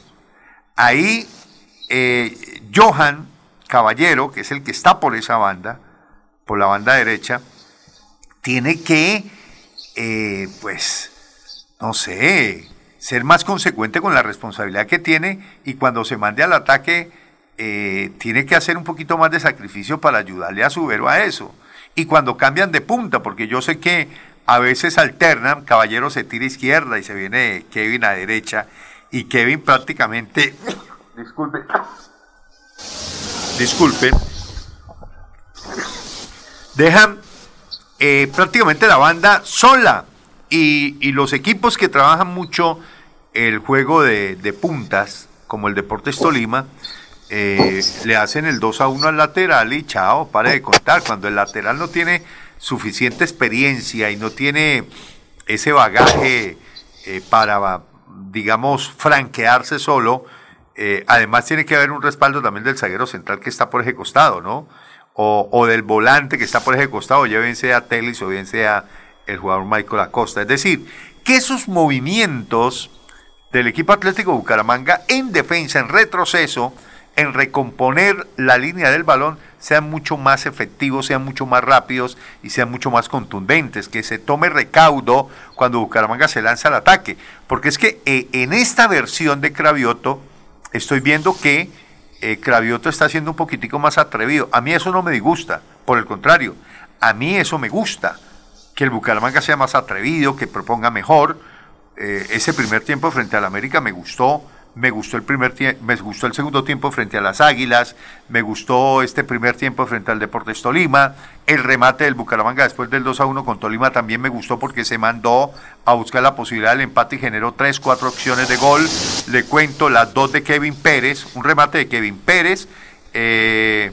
Ahí eh, Johan Caballero, que es el que está por esa banda, por la banda derecha, tiene que, eh, pues, no sé, ser más consecuente con la responsabilidad que tiene y cuando se mande al ataque, eh, tiene que hacer un poquito más de sacrificio para ayudarle a su vero a eso. Y cuando cambian de punta, porque yo sé que a veces alternan, Caballero se tira izquierda y se viene Kevin a derecha, y Kevin prácticamente, disculpe, disculpe, dejan eh, prácticamente la banda sola y, y, los equipos que trabajan mucho el juego de, de puntas, como el Deportes Tolima, eh, le hacen el 2 a 1 al lateral y chao, pare de contar. Cuando el lateral no tiene suficiente experiencia y no tiene ese bagaje eh, para, digamos, franquearse solo, eh, además tiene que haber un respaldo también del zaguero central que está por ese costado, ¿no? O, o del volante que está por ese costado, ya bien sea Telis o bien sea el jugador Michael Acosta. Es decir, que esos movimientos del equipo Atlético Bucaramanga en defensa, en retroceso, en recomponer la línea del balón, sean mucho más efectivos, sean mucho más rápidos y sean mucho más contundentes, que se tome recaudo cuando Bucaramanga se lanza al ataque. Porque es que eh, en esta versión de Cravioto estoy viendo que eh, Cravioto está siendo un poquitico más atrevido. A mí eso no me disgusta, por el contrario, a mí eso me gusta, que el Bucaramanga sea más atrevido, que proponga mejor. Eh, ese primer tiempo frente al América me gustó me gustó el primer me gustó el segundo tiempo frente a las Águilas, me gustó este primer tiempo frente al Deportes Tolima, el remate del Bucaramanga después del 2 a 1 con Tolima también me gustó porque se mandó a buscar la posibilidad del empate y generó tres, cuatro opciones de gol. Le cuento las dos de Kevin Pérez, un remate de Kevin Pérez, eh,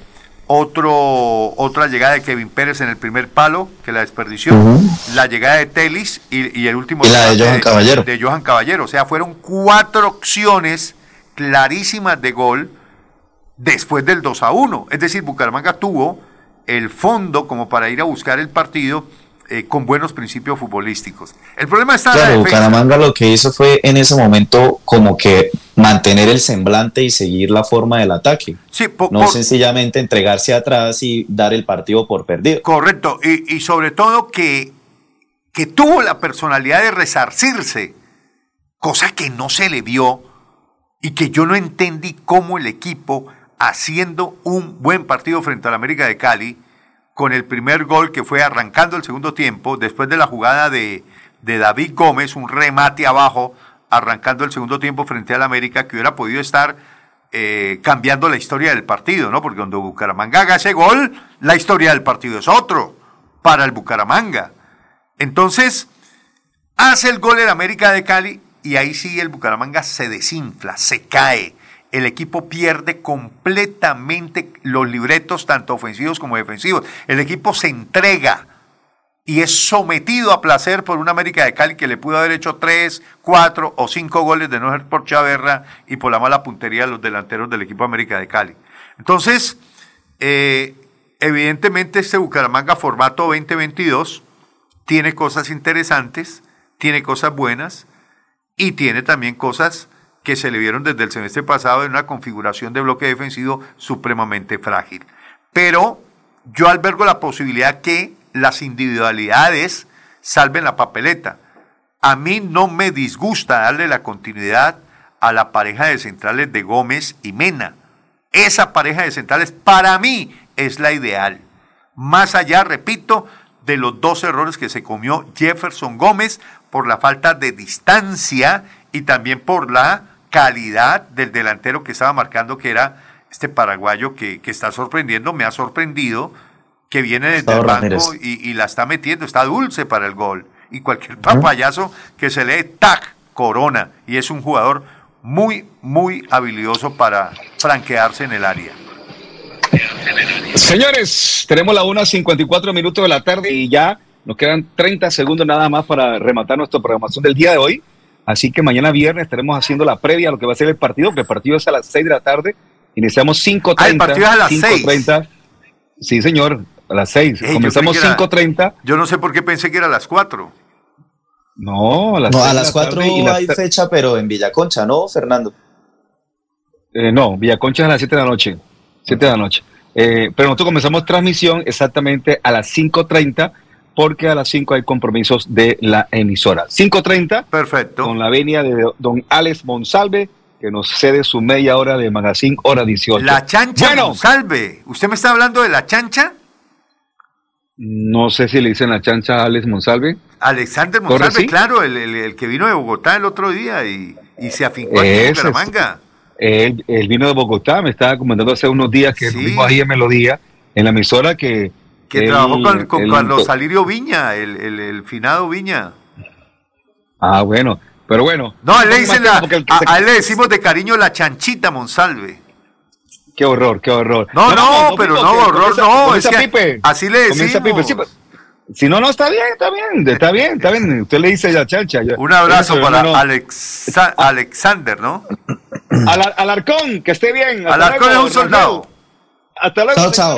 otro, otra llegada de Kevin Pérez en el primer palo, que la desperdició, la llegada de Telis y, el último y la de Johan Caballero. De Johan Caballero. O sea, fueron cuatro opciones clarísimas de gol después del 2 a 1. Es decir, Bucaramanga tuvo el fondo como para ir a buscar el partido eh, con buenos principios futbolísticos. El problema está claro, Bucaramanga lo que hizo fue en ese momento como que mantener el semblante y seguir la forma del ataque. Sí, no sencillamente entregarse atrás y dar el partido por perdido. Correcto, y, y sobre todo que, que tuvo la personalidad de resarcirse, cosa que no se le vio y que yo no entendí cómo el equipo, haciendo un buen partido frente al América de Cali, con el primer gol que fue arrancando el segundo tiempo, después de la jugada de, David Gómez, un remate abajo, arrancando el segundo tiempo frente al América, que hubiera podido estar eh, cambiando la historia del partido, ¿no? Porque cuando Bucaramanga haga ese gol, la historia del partido es otro para el Bucaramanga. Entonces, hace el gol el América de Cali y ahí sí el Bucaramanga se desinfla, se cae el equipo pierde completamente los libretos, tanto ofensivos como defensivos. El equipo se entrega y es sometido a placer por una América de Cali que le pudo haber hecho tres, cuatro o cinco goles de no ser por Chaverra y por la mala puntería de los delanteros del equipo América de Cali. Entonces, eh, evidentemente este Bucaramanga formato 2022 tiene cosas interesantes, tiene cosas buenas y tiene también cosas que se le vieron desde el semestre pasado en una configuración de bloque defensivo supremamente frágil. Pero yo albergo la posibilidad que las individualidades salven la papeleta. A mí no me disgusta darle la continuidad a la pareja de centrales de Gómez y Mena. Esa pareja de centrales para mí es la ideal. Más allá, repito, de los dos errores que se comió Jefferson Gómez por la falta de distancia y también por la calidad del delantero que estaba marcando, que era este paraguayo que, está sorprendiendo, me ha sorprendido, que viene desde el banco y, la está metiendo, está dulce para el gol. Y cualquier papayazo que se lee, tac, corona. Y es un jugador muy, muy habilidoso para franquearse en el área. Señores, tenemos la 1.54 minutos de la tarde y ya nos quedan 30 segundos nada más para rematar nuestra programación del día de hoy. Así que mañana viernes estaremos haciendo la previa a lo que va a ser el partido, que el partido es a las 6 de la tarde. Iniciamos 5.30. Ah, el partido es a las 6. Sí, señor, a las 6. Comenzamos 5.30. Yo no sé por qué pensé que era a las 4. No, a las, no, a las 4 hay fecha, pero en Villaconcha, ¿no, Fernando? Eh, no, Villaconcha es a las 7 de la noche. 7 de la noche. Eh, pero nosotros comenzamos transmisión exactamente a las 5.30 porque a las 5 hay compromisos de la emisora. 5.30. Perfecto. Con la venia de don Alex Monsalve, que nos cede su media hora de Magazine Hora 18. La chancha Monsalve. ¿Usted me está hablando de la chancha? No sé si le dicen la chancha a Alex Monsalve. Alexander Monsalve, claro, el, el, que vino de Bogotá el otro día y, y se afincó en Bucaramanga. Él, vino de Bogotá, me estaba comentando hace unos días que sí. ahí en Melodía, en la emisora que... Que trabajó con, con Carlos Salirio Viña, el, el, finado Viña. Ah, bueno, pero bueno. No, a él, le, la, a, él le decimos de cariño la chanchita Monsalve. Qué horror, qué horror. No, no, pero no, horror, no. Es que así le decimos. si no, no, está bien, está bien, está bien, está bien. Usted le dice la chancha. Un abrazo para Alexander, ¿no? Al, Alarcón, que esté bien. Alarcón es un soldado. Hasta luego. Chao,